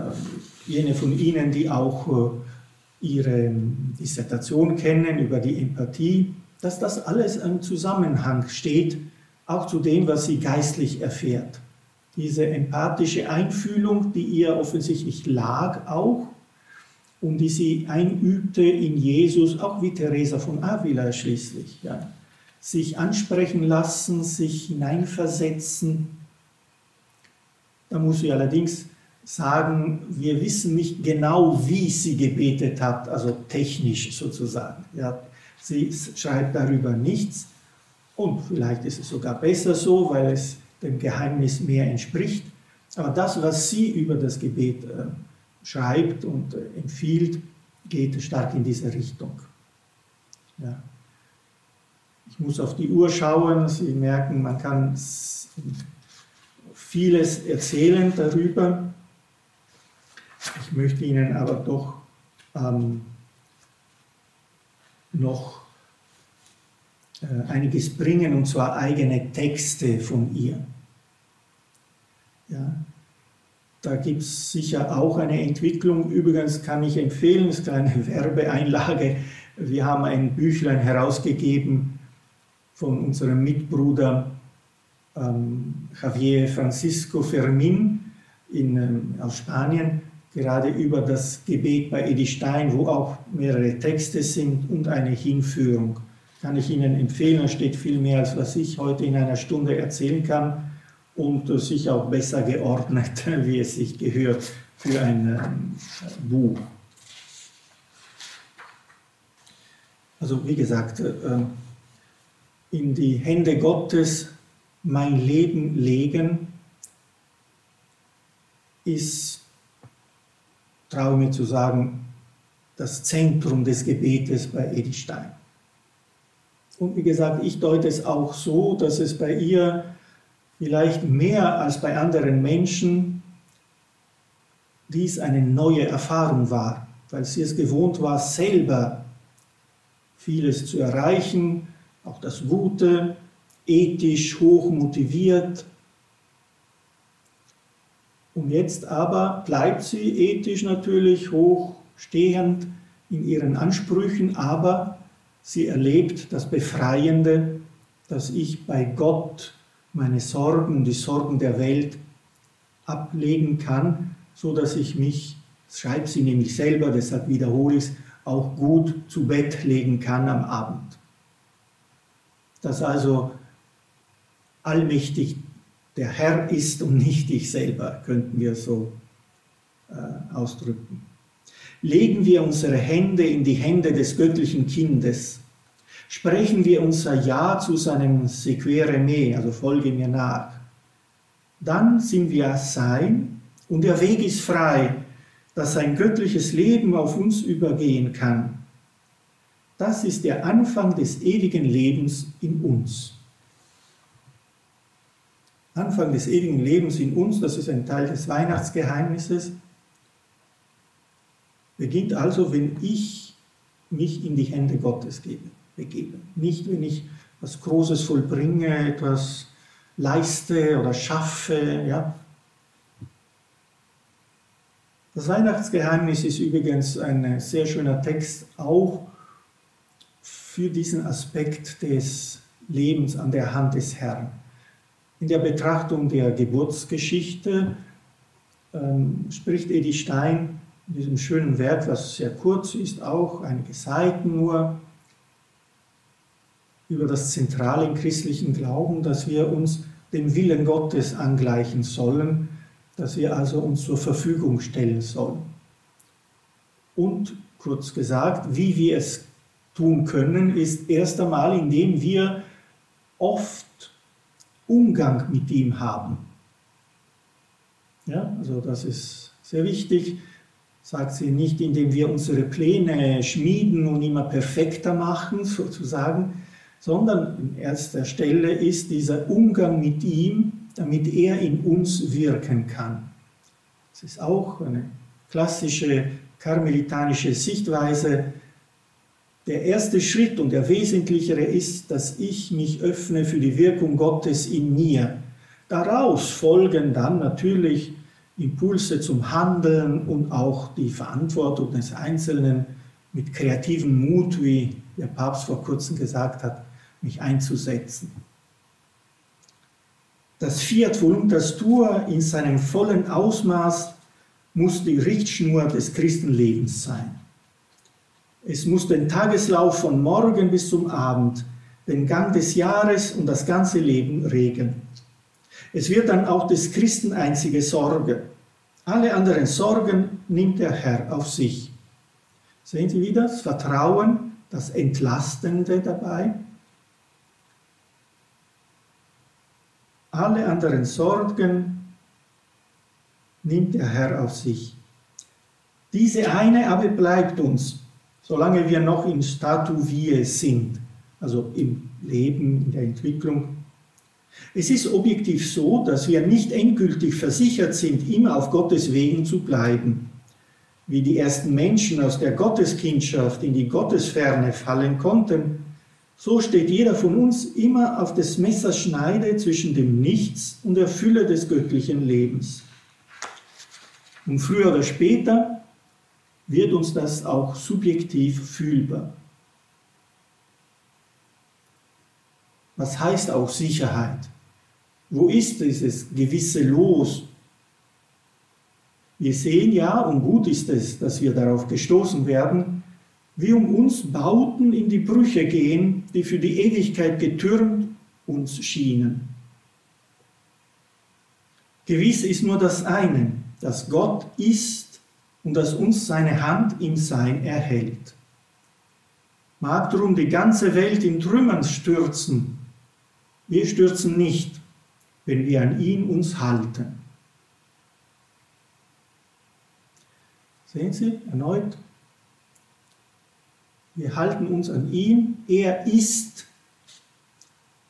jene von Ihnen, die auch äh, Ihre Dissertation kennen über die Empathie, dass das alles im Zusammenhang steht, auch zu dem, was sie geistlich erfährt. Diese empathische Einfühlung, die ihr offensichtlich lag auch, und die sie einübte in Jesus, auch wie Teresa von Avila schließlich. Ja. Sich ansprechen lassen, sich hineinversetzen. Da muss ich allerdings sagen, wir wissen nicht genau, wie sie gebetet hat, also technisch sozusagen. Ja. Sie schreibt darüber nichts und vielleicht ist es sogar besser so, weil es dem Geheimnis mehr entspricht. Aber das, was sie über das Gebet äh, schreibt und äh, empfiehlt, geht stark in diese Richtung. Ja. Ich muss auf die Uhr schauen, Sie merken, man kann vieles erzählen darüber. Ich möchte Ihnen aber doch ähm, noch äh, einiges bringen, und zwar eigene Texte von ihr. Ja, da gibt es sicher auch eine Entwicklung. Übrigens kann ich empfehlen, es ist eine Werbeeinlage. Wir haben ein Büchlein herausgegeben von unserem Mitbruder ähm, Javier Francisco Fermin in, ähm, aus Spanien, gerade über das Gebet bei Edi Stein, wo auch mehrere Texte sind und eine Hinführung. Kann ich Ihnen empfehlen, da steht viel mehr, als was ich heute in einer Stunde erzählen kann und sicher auch besser geordnet, wie es sich gehört für ein ähm, Buch. Also wie gesagt, äh, in die Hände Gottes mein Leben legen ist, traue mir zu sagen, das Zentrum des Gebetes bei Edith Stein. Und wie gesagt, ich deute es auch so, dass es bei ihr vielleicht mehr als bei anderen Menschen dies eine neue Erfahrung war, weil sie es gewohnt war, selber vieles zu erreichen, auch das Gute, ethisch hoch motiviert. Und jetzt aber bleibt sie ethisch natürlich hochstehend in ihren Ansprüchen, aber sie erlebt das Befreiende, dass ich bei Gott meine Sorgen, die Sorgen der Welt ablegen kann, so dass ich mich, schreibt sie nämlich selber, deshalb wiederhole ich es, auch gut zu Bett legen kann am Abend. Dass also allmächtig der Herr ist und nicht ich selber, könnten wir so äh, ausdrücken. Legen wir unsere Hände in die Hände des göttlichen Kindes, sprechen wir unser Ja zu seinem Sequere me, also folge mir nach, dann sind wir sein und der Weg ist frei, dass sein göttliches Leben auf uns übergehen kann. Das ist der Anfang des ewigen Lebens in uns. Anfang des ewigen Lebens in uns, das ist ein Teil des Weihnachtsgeheimnisses, beginnt also, wenn ich mich in die Hände Gottes gebe begeben. Nicht, wenn ich was Großes vollbringe, etwas leiste oder schaffe. Ja. Das Weihnachtsgeheimnis ist übrigens ein sehr schöner Text auch für diesen Aspekt des Lebens an der Hand des Herrn. In der Betrachtung der Geburtsgeschichte ähm, spricht Edi Stein in diesem schönen Werk, was sehr kurz ist, auch einige Seiten nur, über das Zentrale im christlichen Glauben, dass wir uns dem Willen Gottes angleichen sollen, dass wir also uns zur Verfügung stellen sollen. Und kurz gesagt, wie wir es tun können, ist erst einmal, indem wir oft Umgang mit ihm haben. Ja, also das ist sehr wichtig, sagt sie nicht, indem wir unsere Pläne schmieden und immer perfekter machen, sozusagen, sondern in erster Stelle ist dieser Umgang mit ihm, damit er in uns wirken kann. Das ist auch eine klassische karmelitanische Sichtweise. Der erste Schritt und der wesentlichere ist, dass ich mich öffne für die Wirkung Gottes in mir. Daraus folgen dann natürlich Impulse zum Handeln und auch die Verantwortung des Einzelnen mit kreativem Mut, wie der Papst vor kurzem gesagt hat, mich einzusetzen. Das Fiat Voluntas Tua in seinem vollen Ausmaß muss die Richtschnur des Christenlebens sein. Es muss den Tageslauf von morgen bis zum Abend, den Gang des Jahres und das ganze Leben regeln. Es wird dann auch des Christen einzige Sorge. Alle anderen Sorgen nimmt der Herr auf sich. Sehen Sie wieder das Vertrauen, das Entlastende dabei? Alle anderen Sorgen nimmt der Herr auf sich. Diese eine aber bleibt uns, solange wir noch in Statu vie sind, also im Leben, in der Entwicklung. Es ist objektiv so, dass wir nicht endgültig versichert sind, immer auf Gottes Wegen zu bleiben. Wie die ersten Menschen aus der Gotteskindschaft in die Gottesferne fallen konnten, so steht jeder von uns immer auf des Messers Schneide zwischen dem Nichts und der Fülle des göttlichen Lebens. Und früher oder später wird uns das auch subjektiv fühlbar. Was heißt auch Sicherheit? Wo ist dieses gewisse Los? Wir sehen ja, und gut ist es, dass wir darauf gestoßen werden, wie um uns Bauten in die Brüche gehen, die für die Ewigkeit getürmt uns schienen. Gewiss ist nur das eine, dass Gott ist und dass uns seine Hand im Sein erhält. Mag darum die ganze Welt in Trümmern stürzen, wir stürzen nicht, wenn wir an ihn uns halten. Sehen Sie erneut, wir halten uns an ihm. Er ist.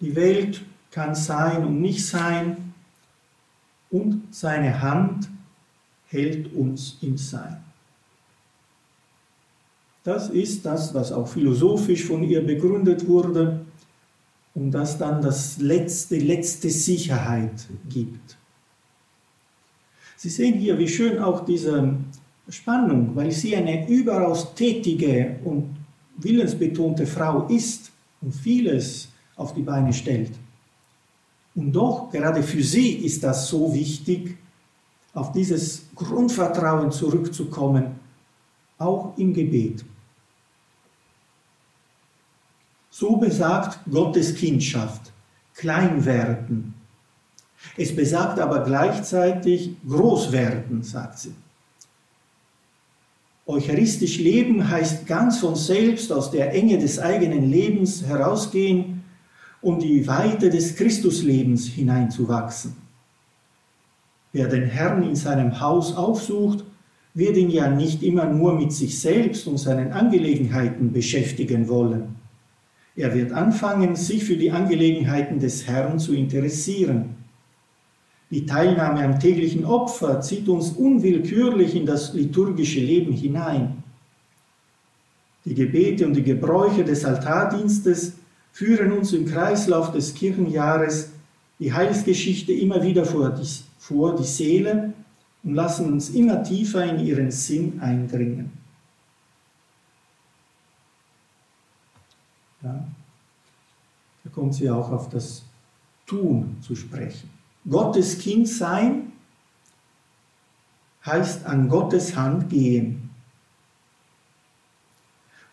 Die Welt kann sein und nicht sein. Und seine Hand hält uns im Sein. Das ist das, was auch philosophisch von ihr begründet wurde und das dann das letzte, letzte Sicherheit gibt. Sie sehen hier, wie schön auch diese Spannung, weil sie eine überaus tätige und willensbetonte Frau ist und vieles auf die Beine stellt. Und doch, gerade für sie ist das so wichtig, auf dieses Grundvertrauen zurückzukommen, auch im Gebet. So besagt Gottes Kindschaft, klein werden. Es besagt aber gleichzeitig groß werden, sagt sie. Eucharistisch leben heißt ganz von selbst aus der Enge des eigenen Lebens herausgehen, um die Weite des Christuslebens hineinzuwachsen. Wer den Herrn in seinem Haus aufsucht, wird ihn ja nicht immer nur mit sich selbst und seinen Angelegenheiten beschäftigen wollen. Er wird anfangen, sich für die Angelegenheiten des Herrn zu interessieren die Teilnahme am täglichen Opfer zieht uns unwillkürlich in das liturgische Leben hinein. Die Gebete und die Gebräuche des Altardienstes führen uns im Kreislauf des Kirchenjahres die Heilsgeschichte immer wieder vor die, vor die Seele und lassen uns immer tiefer in ihren Sinn eindringen. Ja. Da kommt sie auch auf das Tun zu sprechen. Gottes Kind sein heißt an Gottes Hand gehen.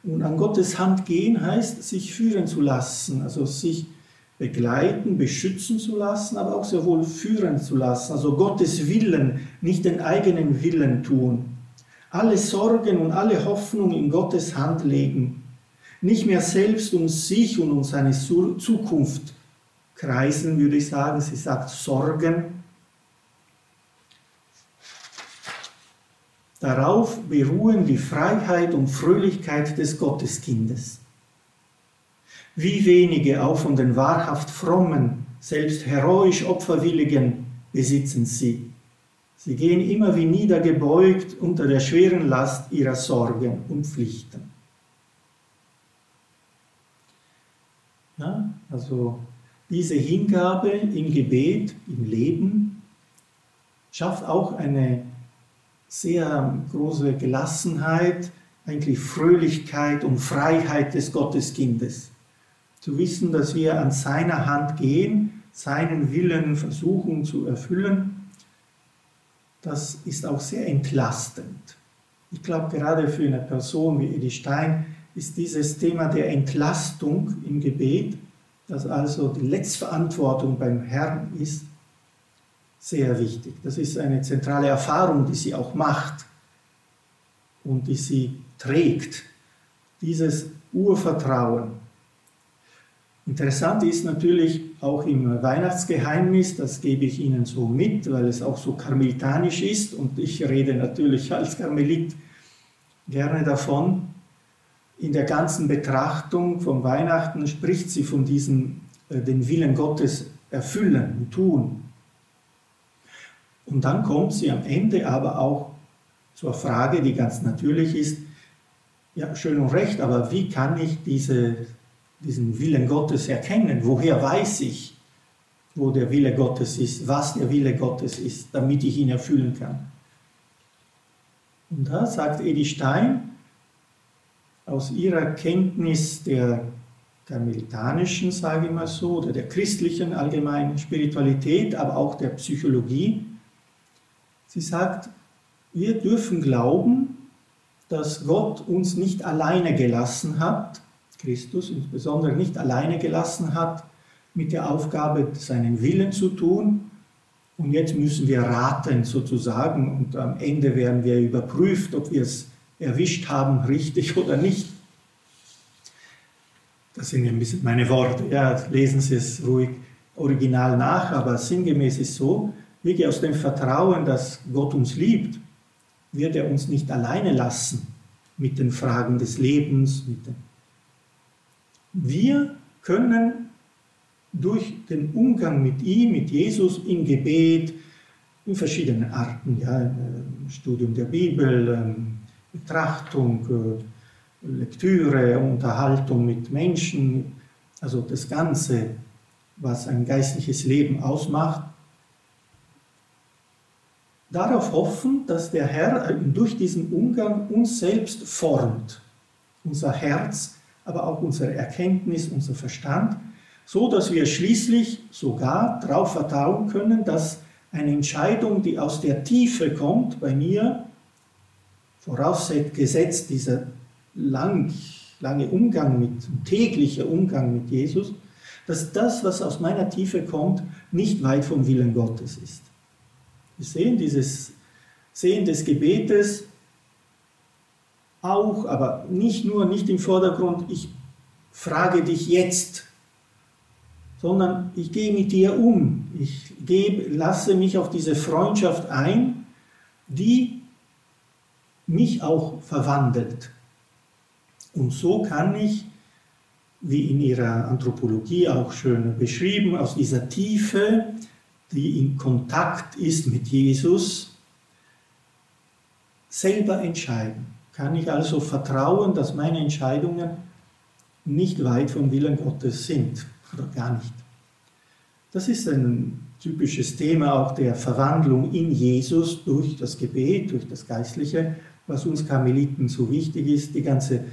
Und an Gottes Hand gehen heißt, sich führen zu lassen, also sich begleiten, beschützen zu lassen, aber auch sehr wohl führen zu lassen. Also Gottes Willen, nicht den eigenen Willen tun. Alle Sorgen und alle Hoffnung in Gottes Hand legen. Nicht mehr selbst um sich und um seine Zukunft kreisen, würde ich sagen. Sie sagt Sorgen, Darauf beruhen die Freiheit und Fröhlichkeit des Gotteskindes. Wie wenige auch von den wahrhaft frommen, selbst heroisch Opferwilligen besitzen sie. Sie gehen immer wie niedergebeugt unter der schweren Last ihrer Sorgen und Pflichten. Ja, also diese Hingabe im Gebet, im Leben, schafft auch eine sehr große Gelassenheit, eigentlich Fröhlichkeit und Freiheit des Gotteskindes. Zu wissen, dass wir an seiner Hand gehen, seinen Willen versuchen zu erfüllen, das ist auch sehr entlastend. Ich glaube, gerade für eine Person wie Edi Stein ist dieses Thema der Entlastung im Gebet, dass also die Letztverantwortung beim Herrn ist, sehr wichtig. Das ist eine zentrale Erfahrung, die sie auch macht und die sie trägt. Dieses Urvertrauen. Interessant ist natürlich auch im Weihnachtsgeheimnis, das gebe ich Ihnen so mit, weil es auch so karmelitanisch ist und ich rede natürlich als Karmelit gerne davon. In der ganzen Betrachtung von Weihnachten spricht sie von diesem, äh, den Willen Gottes erfüllen und tun. Und dann kommt sie am Ende aber auch zur Frage, die ganz natürlich ist, ja, schön und recht, aber wie kann ich diese, diesen Willen Gottes erkennen? Woher weiß ich, wo der Wille Gottes ist, was der Wille Gottes ist, damit ich ihn erfüllen kann? Und da sagt Edi Stein, aus ihrer Kenntnis der karmelitanischen, sage ich mal so, oder der christlichen allgemeinen Spiritualität, aber auch der Psychologie, Sie sagt, wir dürfen glauben, dass Gott uns nicht alleine gelassen hat, Christus insbesondere nicht alleine gelassen hat, mit der Aufgabe, seinen Willen zu tun. Und jetzt müssen wir raten sozusagen und am Ende werden wir überprüft, ob wir es erwischt haben, richtig oder nicht. Das sind ein bisschen meine Worte. Ja, lesen Sie es ruhig original nach, aber sinngemäß ist so, Wirklich aus dem Vertrauen, dass Gott uns liebt, wird er uns nicht alleine lassen mit den Fragen des Lebens. wir können durch den Umgang mit ihm, mit Jesus im Gebet, in verschiedenen Arten, ja, Studium der Bibel, ähm, Betrachtung, äh, Lektüre, Unterhaltung mit Menschen, also das Ganze, was ein geistliches Leben ausmacht, darauf hoffen, dass der Herr durch diesen Umgang uns selbst formt, unser Herz, aber auch unsere Erkenntnis, unser Verstand, so dass wir schließlich sogar darauf vertrauen können, dass eine Entscheidung, die aus der Tiefe kommt, bei mir, vorausgesetzt dieser lang, lange Umgang mit, täglicher Umgang mit Jesus, dass das, was aus meiner Tiefe kommt, nicht weit vom Willen Gottes ist. Wir sehen dieses Sehen des Gebetes auch, aber nicht nur, nicht im Vordergrund, ich frage dich jetzt, sondern ich gehe mit dir um. Ich gebe, lasse mich auf diese Freundschaft ein, die mich auch verwandelt. Und so kann ich, wie in ihrer Anthropologie auch schön beschrieben, aus dieser Tiefe die in Kontakt ist mit Jesus, selber entscheiden. Kann ich also vertrauen, dass meine Entscheidungen nicht weit vom Willen Gottes sind oder gar nicht. Das ist ein typisches Thema auch der Verwandlung in Jesus durch das Gebet, durch das Geistliche, was uns Karmeliten so wichtig ist. Die ganze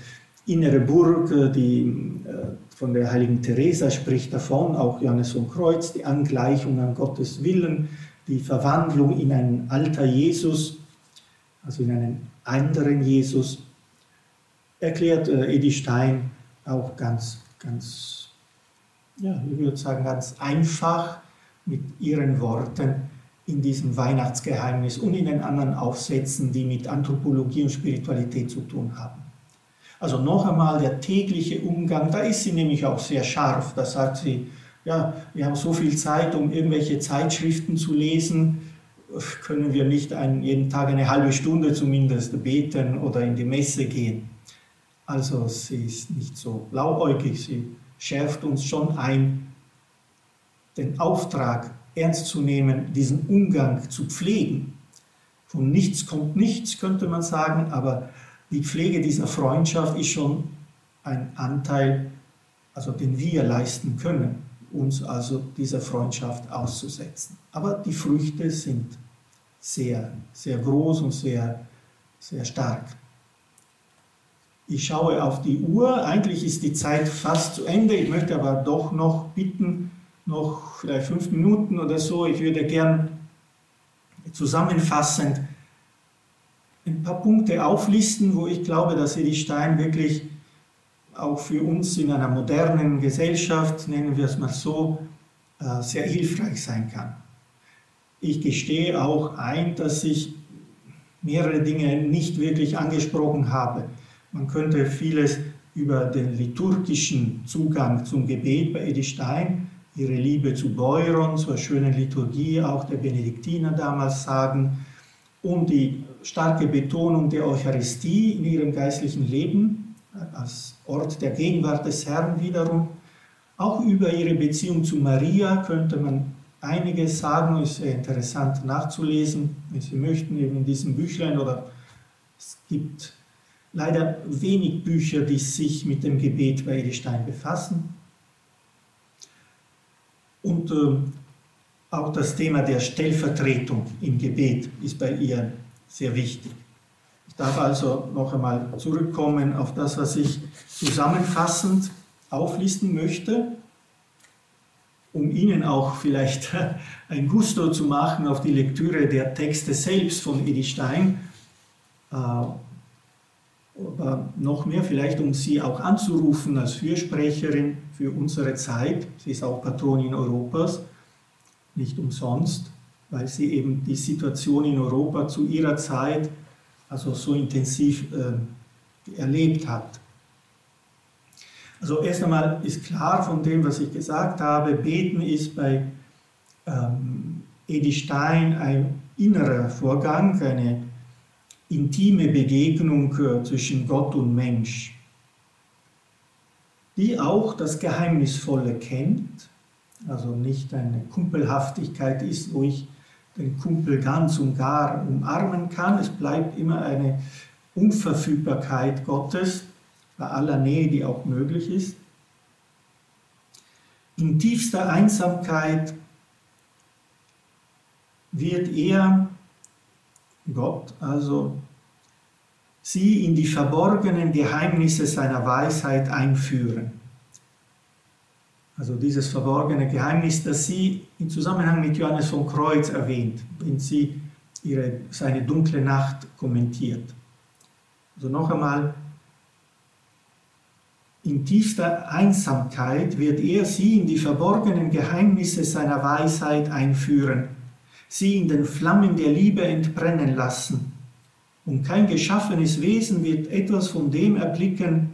innere Burg, äh, die äh, von der heiligen Teresa spricht davon, auch Johannes vom Kreuz, die Angleichung an Gottes Willen, die Verwandlung in einen alter Jesus, also in einen anderen Jesus, erklärt äh, Edi Stein auch ganz, ganz, ja, ich würde sagen, ganz einfach mit ihren Worten in diesem Weihnachtsgeheimnis und in den anderen Aufsätzen, die mit Anthropologie und Spiritualität zu tun haben. Also noch einmal der tägliche Umgang, da ist sie nämlich auch sehr scharf. Da sagt sie, ja, wir haben so viel Zeit, um irgendwelche Zeitschriften zu lesen, können wir nicht einen, jeden Tag eine halbe Stunde zumindest beten oder in die Messe gehen. Also sie ist nicht so blauäugig, sie schärft uns schon ein, den Auftrag ernst zu nehmen, diesen Umgang zu pflegen. Von nichts kommt nichts, könnte man sagen, aber die Pflege dieser Freundschaft ist schon ein Anteil, also den wir leisten können, uns also dieser Freundschaft auszusetzen. Aber die Früchte sind sehr, sehr groß und sehr, sehr stark. Ich schaue auf die Uhr, eigentlich ist die Zeit fast zu Ende, ich möchte aber doch noch bitten, noch vielleicht fünf Minuten oder so, ich würde gern zusammenfassend ein paar Punkte auflisten, wo ich glaube, dass Edi Stein wirklich auch für uns in einer modernen Gesellschaft, nennen wir es mal so, äh, sehr hilfreich sein kann. Ich gestehe auch ein, dass ich mehrere Dinge nicht wirklich angesprochen habe. Man könnte vieles über den liturgischen Zugang zum Gebet bei Edi Stein, ihre Liebe zu Beuron, zur schönen Liturgie auch der Benediktiner damals sagen, und die starke Betonung der Eucharistie in ihrem geistlichen Leben als Ort der Gegenwart des Herrn wiederum. Auch über ihre Beziehung zu Maria könnte man einiges sagen, ist sehr interessant nachzulesen, wenn Sie möchten, eben in diesem Büchlein oder es gibt leider wenig Bücher, die sich mit dem Gebet bei Edelstein befassen. Und äh, auch das Thema der Stellvertretung im Gebet ist bei ihr sehr wichtig. Ich darf also noch einmal zurückkommen auf das, was ich zusammenfassend auflisten möchte, um Ihnen auch vielleicht ein Gusto zu machen auf die Lektüre der Texte selbst von Edith Stein, äh, aber noch mehr vielleicht, um Sie auch anzurufen als Fürsprecherin für unsere Zeit. Sie ist auch Patronin Europas nicht umsonst, weil sie eben die Situation in Europa zu ihrer Zeit also so intensiv äh, erlebt hat. Also erst einmal ist klar von dem, was ich gesagt habe, Beten ist bei ähm, Edi Stein ein innerer Vorgang, eine intime Begegnung äh, zwischen Gott und Mensch, die auch das Geheimnisvolle kennt also nicht eine Kumpelhaftigkeit ist, wo ich den Kumpel ganz und gar umarmen kann. Es bleibt immer eine Unverfügbarkeit Gottes bei aller Nähe, die auch möglich ist. In tiefster Einsamkeit wird er, Gott, also sie in die verborgenen Geheimnisse seiner Weisheit einführen. Also dieses verborgene Geheimnis, das sie im Zusammenhang mit Johannes vom Kreuz erwähnt, wenn sie ihre, seine dunkle Nacht kommentiert. Also noch einmal, in tiefster Einsamkeit wird er sie in die verborgenen Geheimnisse seiner Weisheit einführen, sie in den Flammen der Liebe entbrennen lassen. Und kein geschaffenes Wesen wird etwas von dem erblicken,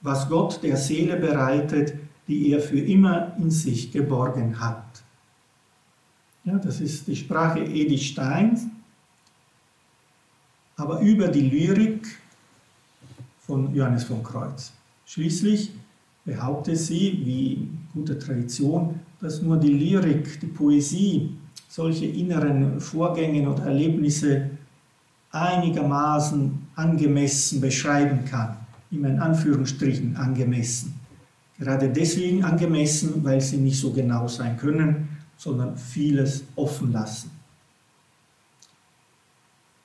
was Gott der Seele bereitet, die er für immer in sich geborgen hat. Ja, das ist die Sprache Edith Steins, aber über die Lyrik von Johannes von Kreuz. Schließlich behauptet sie, wie gute Tradition, dass nur die Lyrik, die Poesie, solche inneren Vorgänge oder Erlebnisse einigermaßen angemessen beschreiben kann, immer in Anführungsstrichen angemessen. gerade deswegen angemessen, weil sie nicht so genau sein können, sondern vieles offen lassen.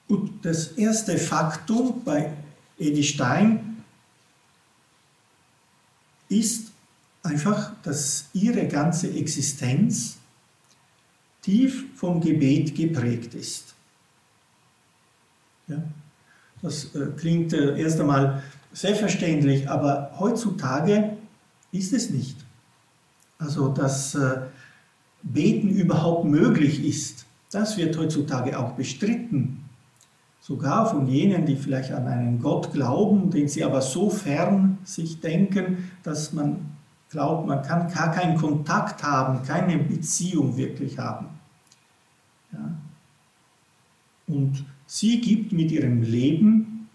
Gut, das erste Faktum bei Edith Stein ist einfach, dass ihre ganze Existenz tief vom Gebet geprägt ist. Ja, das äh, klingt äh, erst einmal selbstverständlich, aber heutzutage ist es nicht. Also, dass äh, Beten überhaupt möglich ist, das wird heutzutage auch bestritten. Sogar von jenen, die vielleicht an einen Gott glauben, den sie aber so fern sich denken, dass man glaubt, man kann gar keinen Kontakt haben, keine Beziehung wirklich haben. Ja. Und sie gibt mit ihrem Leben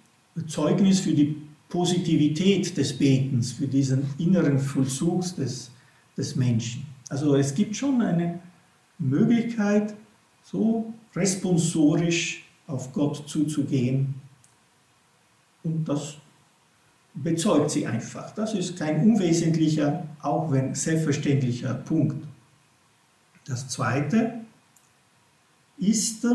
Zeugnis für die Positivität des Betens, für diesen inneren Vollzug des, des Menschen. Also es gibt schon eine Möglichkeit, so responsorisch auf Gott zuzugehen. Und das bezeugt sie einfach. Das ist kein unwesentlicher, auch wenn selbstverständlicher Punkt. Das Zweite ist, äh,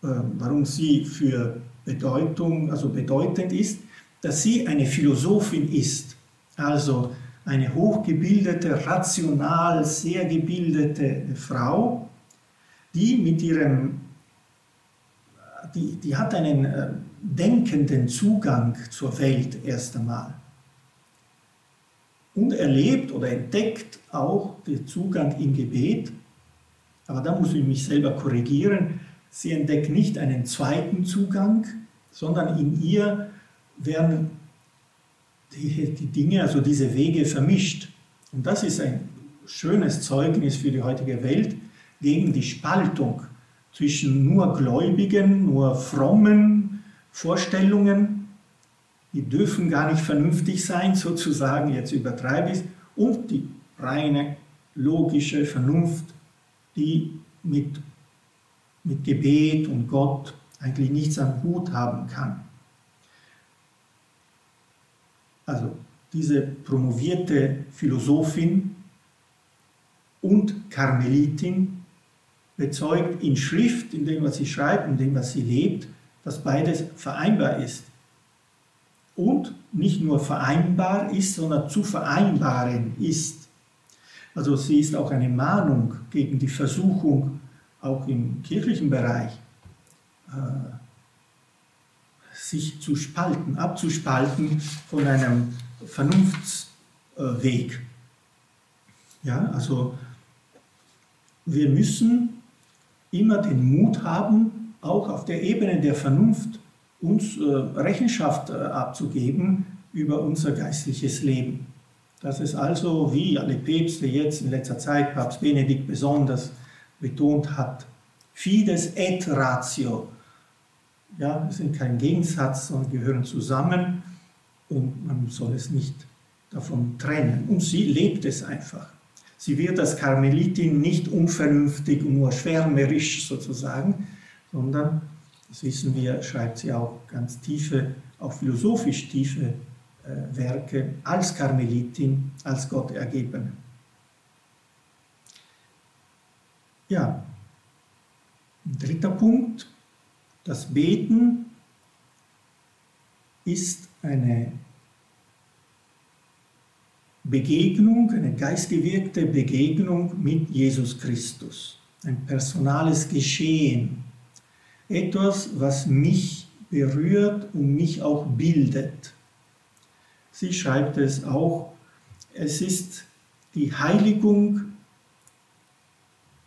warum sie für Bedeutung, also bedeutend ist, dass sie eine Philosophin ist, also eine hochgebildete, rational sehr gebildete Frau, die mit ihrem, die, die hat einen äh, denkenden Zugang zur Welt erst einmal und erlebt oder entdeckt auch den Zugang im Gebet. Aber da muss ich mich selber korrigieren. Sie entdeckt nicht einen zweiten Zugang, sondern in ihr werden die, die Dinge, also diese Wege vermischt. Und das ist ein schönes Zeugnis für die heutige Welt gegen die Spaltung zwischen nur Gläubigen, nur frommen Vorstellungen, die dürfen gar nicht vernünftig sein, sozusagen, jetzt übertreibe ich es, und die reine logische Vernunft, die mit, mit Gebet und Gott eigentlich nichts am Hut haben kann. Also diese promovierte Philosophin und Karmelitin bezeugt in Schrift, in dem, was sie schreibt, in dem, was sie lebt, dass beides vereinbar ist. Und nicht nur vereinbar ist, sondern zu vereinbaren ist. Also sie ist auch eine Mahnung gegen die Versuchung, auch im kirchlichen Bereich, äh, sich zu spalten, abzuspalten von einem Vernunftsweg. Ja, also wir müssen immer den Mut haben, auch auf der Ebene der Vernunft uns äh, Rechenschaft äh, abzugeben über unser geistliches Leben. Das ist also, wie alle Päpste jetzt in letzter Zeit, Papst Benedikt besonders betont hat, Fides et Ratio, ja, sind kein Gegensatz, sondern gehören zusammen und man soll es nicht davon trennen. Und sie lebt es einfach. Sie wird als Karmelitin nicht unvernünftig und nur schwärmerisch sozusagen, sondern, das wissen wir, schreibt sie auch ganz tiefe, auch philosophisch tiefe Werke als Karmelitin, als Gott ergeben. Ja, dritter Punkt, das Beten ist eine Begegnung, eine geistgewirkte Begegnung mit Jesus Christus. Ein personales Geschehen. Etwas, was mich berührt und mich auch bildet. Sie schreibt es auch, es ist die Heiligung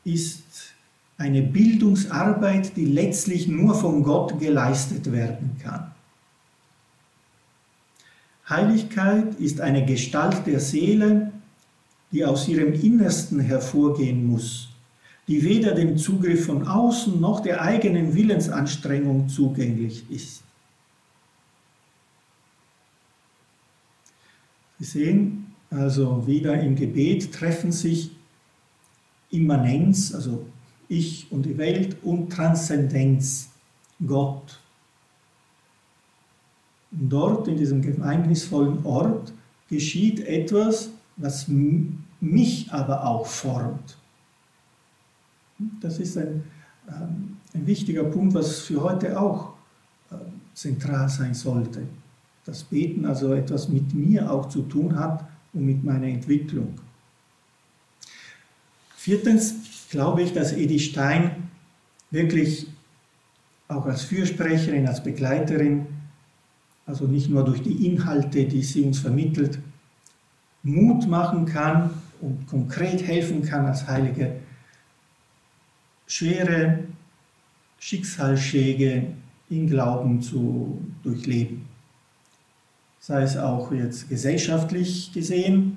ist eine Bildungsarbeit, die letztlich nur von Gott geleistet werden kann. Heiligkeit ist eine Gestalt der Seele, die aus ihrem Innersten hervorgehen muss, die weder dem Zugriff von außen noch der eigenen Willensanstrengung zugänglich ist. Sie sehen also wieder im Gebet treffen sich Immanenz, also ich und die Welt und Transzendenz, Gott. Und dort, in diesem geheimnisvollen Ort, geschieht etwas, was mich aber auch formt. Das ist ein, ähm, ein wichtiger Punkt, was für heute auch äh, zentral sein sollte. Das Beten also etwas mit mir auch zu tun hat und mit meiner Entwicklung. Viertens glaube ich, dass Edith Stein wirklich auch als Fürsprecherin, als Begleiterin, also nicht nur durch die Inhalte, die sie uns vermittelt, Mut machen kann und konkret helfen kann als Heilige, schwere Schicksalsschläge in Glauben zu durchleben. Sei es auch jetzt gesellschaftlich gesehen,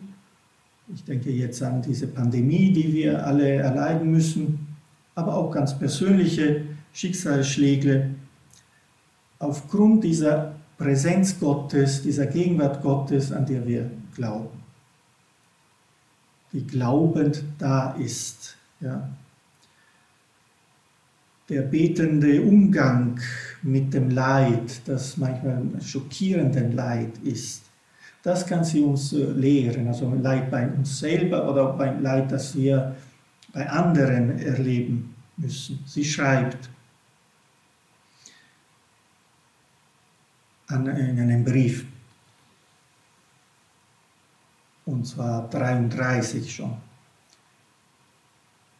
ich denke jetzt an diese Pandemie, die wir alle erleiden müssen, aber auch ganz persönliche Schicksalsschläge. Aufgrund dieser Präsenz Gottes, dieser Gegenwart Gottes, an der wir glauben. Die glaubend da ist. Ja. Der betende Umgang mit dem Leid, das manchmal schockierenden Leid ist das kann sie uns äh, lehren, also Leid bei uns selber oder beim Leid, das wir bei anderen erleben müssen. Sie schreibt in einem Brief, und zwar 33 schon.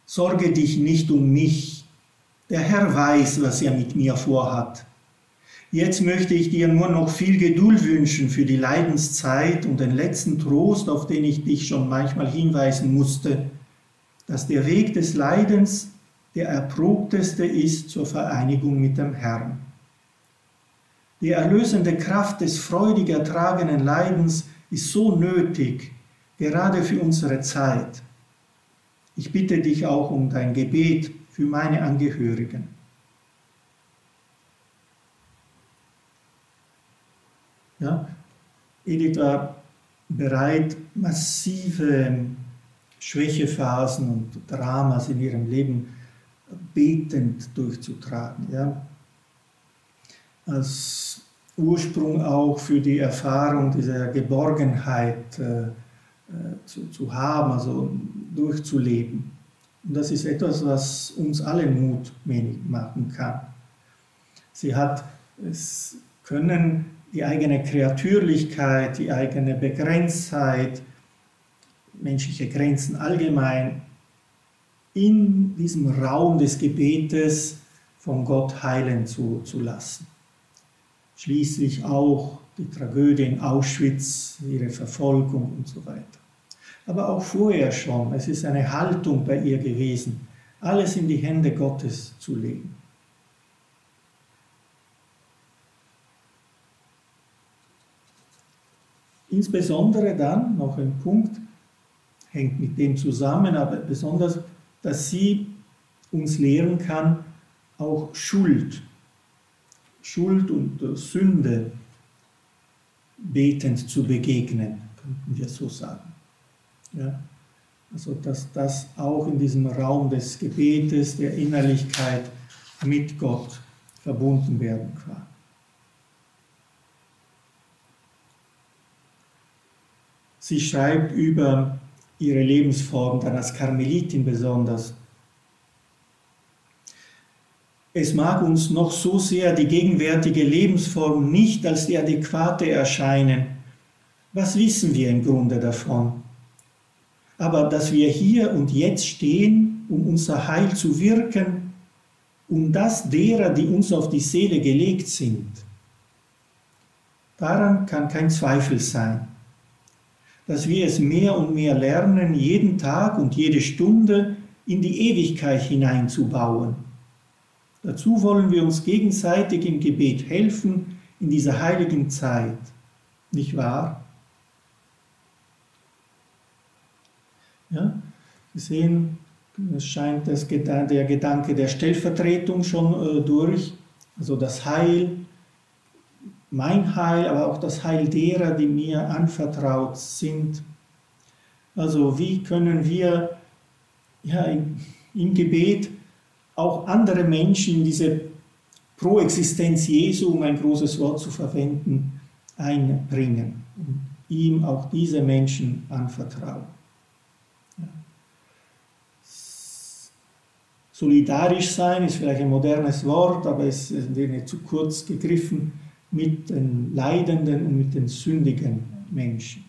Sorge dich nicht um mich, der Herr weiß, was er mit mir vorhat. Jetzt möchte ich dir nur noch viel Geduld wünschen für die Leidenszeit und den letzten Trost, auf den ich dich schon manchmal hinweisen musste, dass der Weg des Leidens der erprobteste ist zur Vereinigung mit dem Herrn. Die erlösende Kraft des freudig ertragenen Leidens ist so nötig, gerade für unsere Zeit. Ich bitte dich auch um dein Gebet für meine Angehörigen. Ja? Edith war bereit, massive Schwächephasen und Dramas in ihrem Leben betend durchzutragen. Ja? Als Ursprung auch für die Erfahrung dieser Geborgenheit äh, äh zu, zu haben, also durchzuleben. Und das ist etwas, was uns alle Mut machen kann. Sie hat es können die eigene Kreatürlichkeit, die eigene Begrenztheit, menschliche Grenzen allgemein in diesem Raum des Gebetes von Gott heilen zu, zu lassen. Schließlich auch die Tragödie in Auschwitz, ihre Verfolgung und so weiter. Aber auch vorher schon, es ist eine Haltung bei ihr gewesen, alles in die Hände Gottes zu legen. Insbesondere dann, noch ein Punkt, hängt mit dem zusammen, aber besonders, dass sie uns lehren kann, auch Schuld, Schuld und Sünde betend zu begegnen, könnten wir so sagen. Ja? Also dass das auch in diesem Raum des Gebetes, der Innerlichkeit mit Gott verbunden werden kann. Sie schreibt über ihre Lebensform, dann als Karmelitin besonders. Es mag uns noch so sehr die gegenwärtige Lebensform nicht als die adäquate erscheinen. Was wissen wir im Grunde davon? Aber dass wir hier und jetzt stehen, um unser Heil zu wirken, um das derer, die uns auf die Seele gelegt sind, daran kann kein Zweifel sein dass wir es mehr und mehr lernen, jeden Tag und jede Stunde in die Ewigkeit hineinzubauen. Dazu wollen wir uns gegenseitig im Gebet helfen in dieser heiligen Zeit. Nicht wahr? Ja, Sie sehen, es scheint das, der Gedanke der Stellvertretung schon äh, durch, also das Heil mein Heil, aber auch das Heil derer, die mir anvertraut sind. Also wie können wir ja, im, im Gebet auch andere Menschen diese Proexistenz Jesu, um ein großes Wort zu verwenden, einbringen. ihm auch diese Menschen anvertraue. Solidarisch sein ist vielleicht ein modernes Wort, aber es ist wenig zu kurz gegriffen mit den leidenden und mit den sündigen Menschen.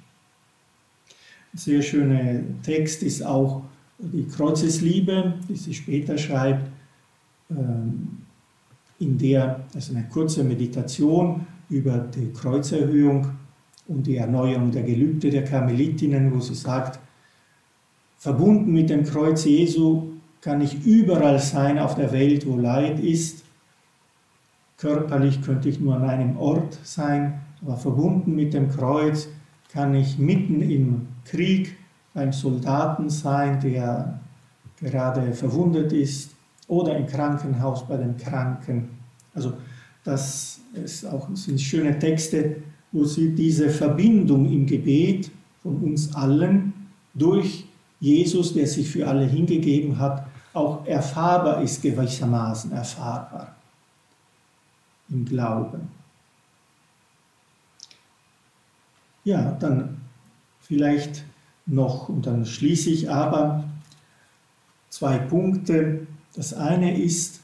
Ein sehr schöner Text ist auch die Kreuzesliebe, die sie später schreibt, ähm, in der, also eine kurze Meditation über die Kreuzerhöhung und die Erneuerung der Gelübde der Karmelitinnen, wo sie sagt, verbunden mit dem Kreuz Jesu kann ich überall sein auf der Welt, wo Leid ist. Körperlich könnte ich nur an einem Ort sein, aber verbunden mit dem Kreuz kann ich mitten im Krieg beim Soldaten sein, der gerade verwundet ist, oder im Krankenhaus bei den Kranken. Also das ist auch, sind schöne Texte, wo sie diese Verbindung im Gebet von uns allen durch Jesus, der sich für alle hingegeben hat, auch erfahrbar ist, gewissermaßen erfahrbar im Glauben. Ja, dann vielleicht noch, und dann schließe ich aber zwei Punkte. Das eine ist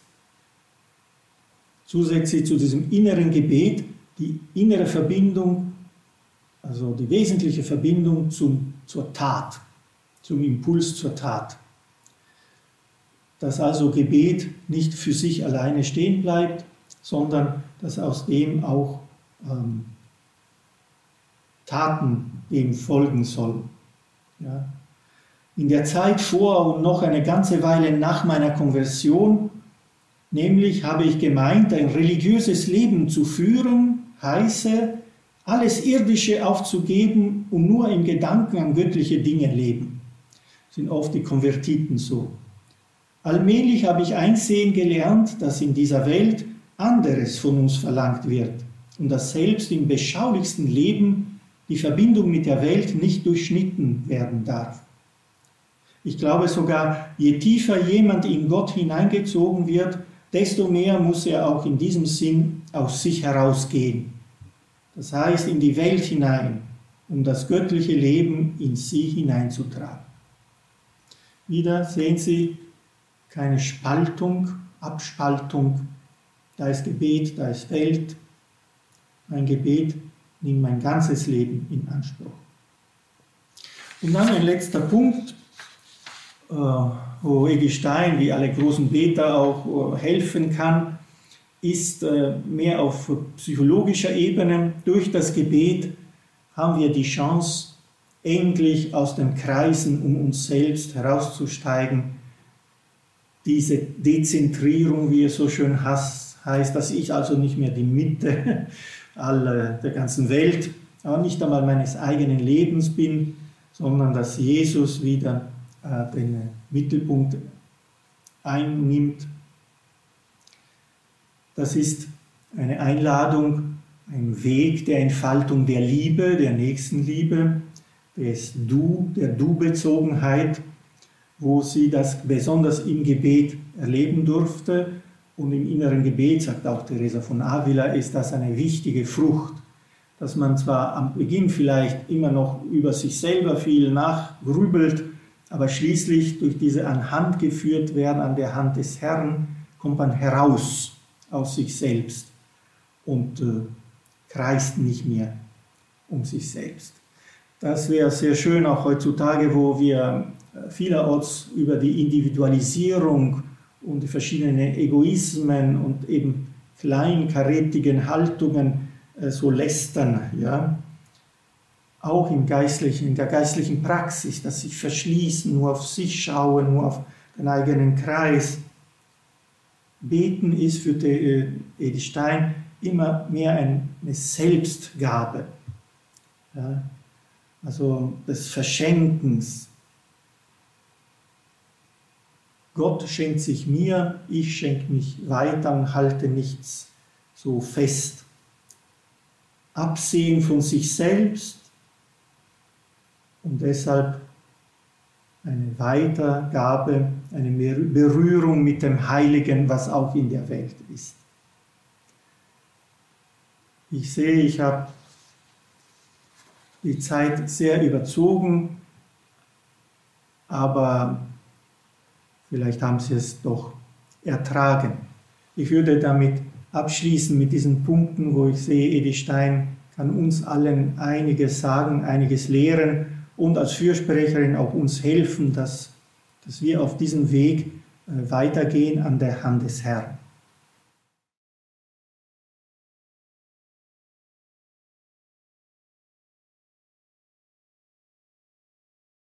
zusätzlich zu diesem inneren Gebet die innere Verbindung, also die wesentliche Verbindung zum, zur Tat, zum Impuls zur Tat. Dass also Gebet nicht für sich alleine stehen bleibt, sondern dass aus dem auch ähm, Taten dem folgen sollen. Ja. In der Zeit vor und noch eine ganze Weile nach meiner Konversion, nämlich habe ich gemeint, ein religiöses Leben zu führen, heiße, alles Irdische aufzugeben und nur im Gedanken an göttliche Dinge leben. Sind oft die Konvertiten so. Allmählich habe ich einsehen gelernt, dass in dieser Welt anderes von uns verlangt wird und dass selbst im beschaulichsten Leben die Verbindung mit der Welt nicht durchschnitten werden darf. Ich glaube sogar, je tiefer jemand in Gott hineingezogen wird, desto mehr muss er auch in diesem Sinn aus sich herausgehen. Das heißt, in die Welt hinein, um das göttliche Leben in sie hineinzutragen. Wieder sehen Sie keine Spaltung, Abspaltung. Da ist Gebet, da ist Welt. Mein Gebet nimmt mein ganzes Leben in Anspruch. Und dann ein letzter Punkt, äh, wo Egi Stein, wie alle großen Beter, auch äh, helfen kann, ist äh, mehr auf psychologischer Ebene. Durch das Gebet haben wir die Chance, endlich aus den Kreisen um uns selbst herauszusteigen. Diese Dezentrierung, wie es so schön heißt, dass ich also nicht mehr die Mitte aller, der ganzen Welt, aber nicht einmal meines eigenen Lebens bin, sondern dass Jesus wieder äh, den Mittelpunkt einnimmt. Das ist eine Einladung, ein Weg der Entfaltung der Liebe, der Nächstenliebe, des Du, der Du-Bezogenheit, wo sie das besonders im Gebet erleben durfte. Und im inneren Gebet, sagt auch Teresa von Avila, ist das eine wichtige Frucht, dass man zwar am Beginn vielleicht immer noch über sich selber viel nachgrübelt, aber schließlich durch diese an Hand geführt werden, an der Hand des Herrn, kommt man heraus aus sich selbst und äh, kreist nicht mehr um sich selbst. Das wäre sehr schön auch heutzutage, wo wir äh, vielerorts über die Individualisierung und die verschiedenen Egoismen und eben kleinkarätigen Haltungen äh, so lästern, ja. Auch im geistlichen, in der geistlichen Praxis, dass sich verschließen, nur auf sich schauen, nur auf den eigenen Kreis. Beten ist für äh, Edith Stein immer mehr eine Selbstgabe. Ja also des Verschenkens. Gott schenkt sich mir, ich schenke mich weiter und halte nichts so fest. Absehen von sich selbst und deshalb eine Weitergabe, eine Berührung mit dem Heiligen, was auch in der Welt ist. Ich sehe, ich habe die Zeit sehr überzogen, aber vielleicht haben Sie es doch ertragen. Ich würde damit abschließen mit diesen Punkten, wo ich sehe, Edi Stein kann uns allen einiges sagen, einiges lehren und als Fürsprecherin auch uns helfen, dass, dass wir auf diesem Weg äh, weitergehen an der Hand des Herrn.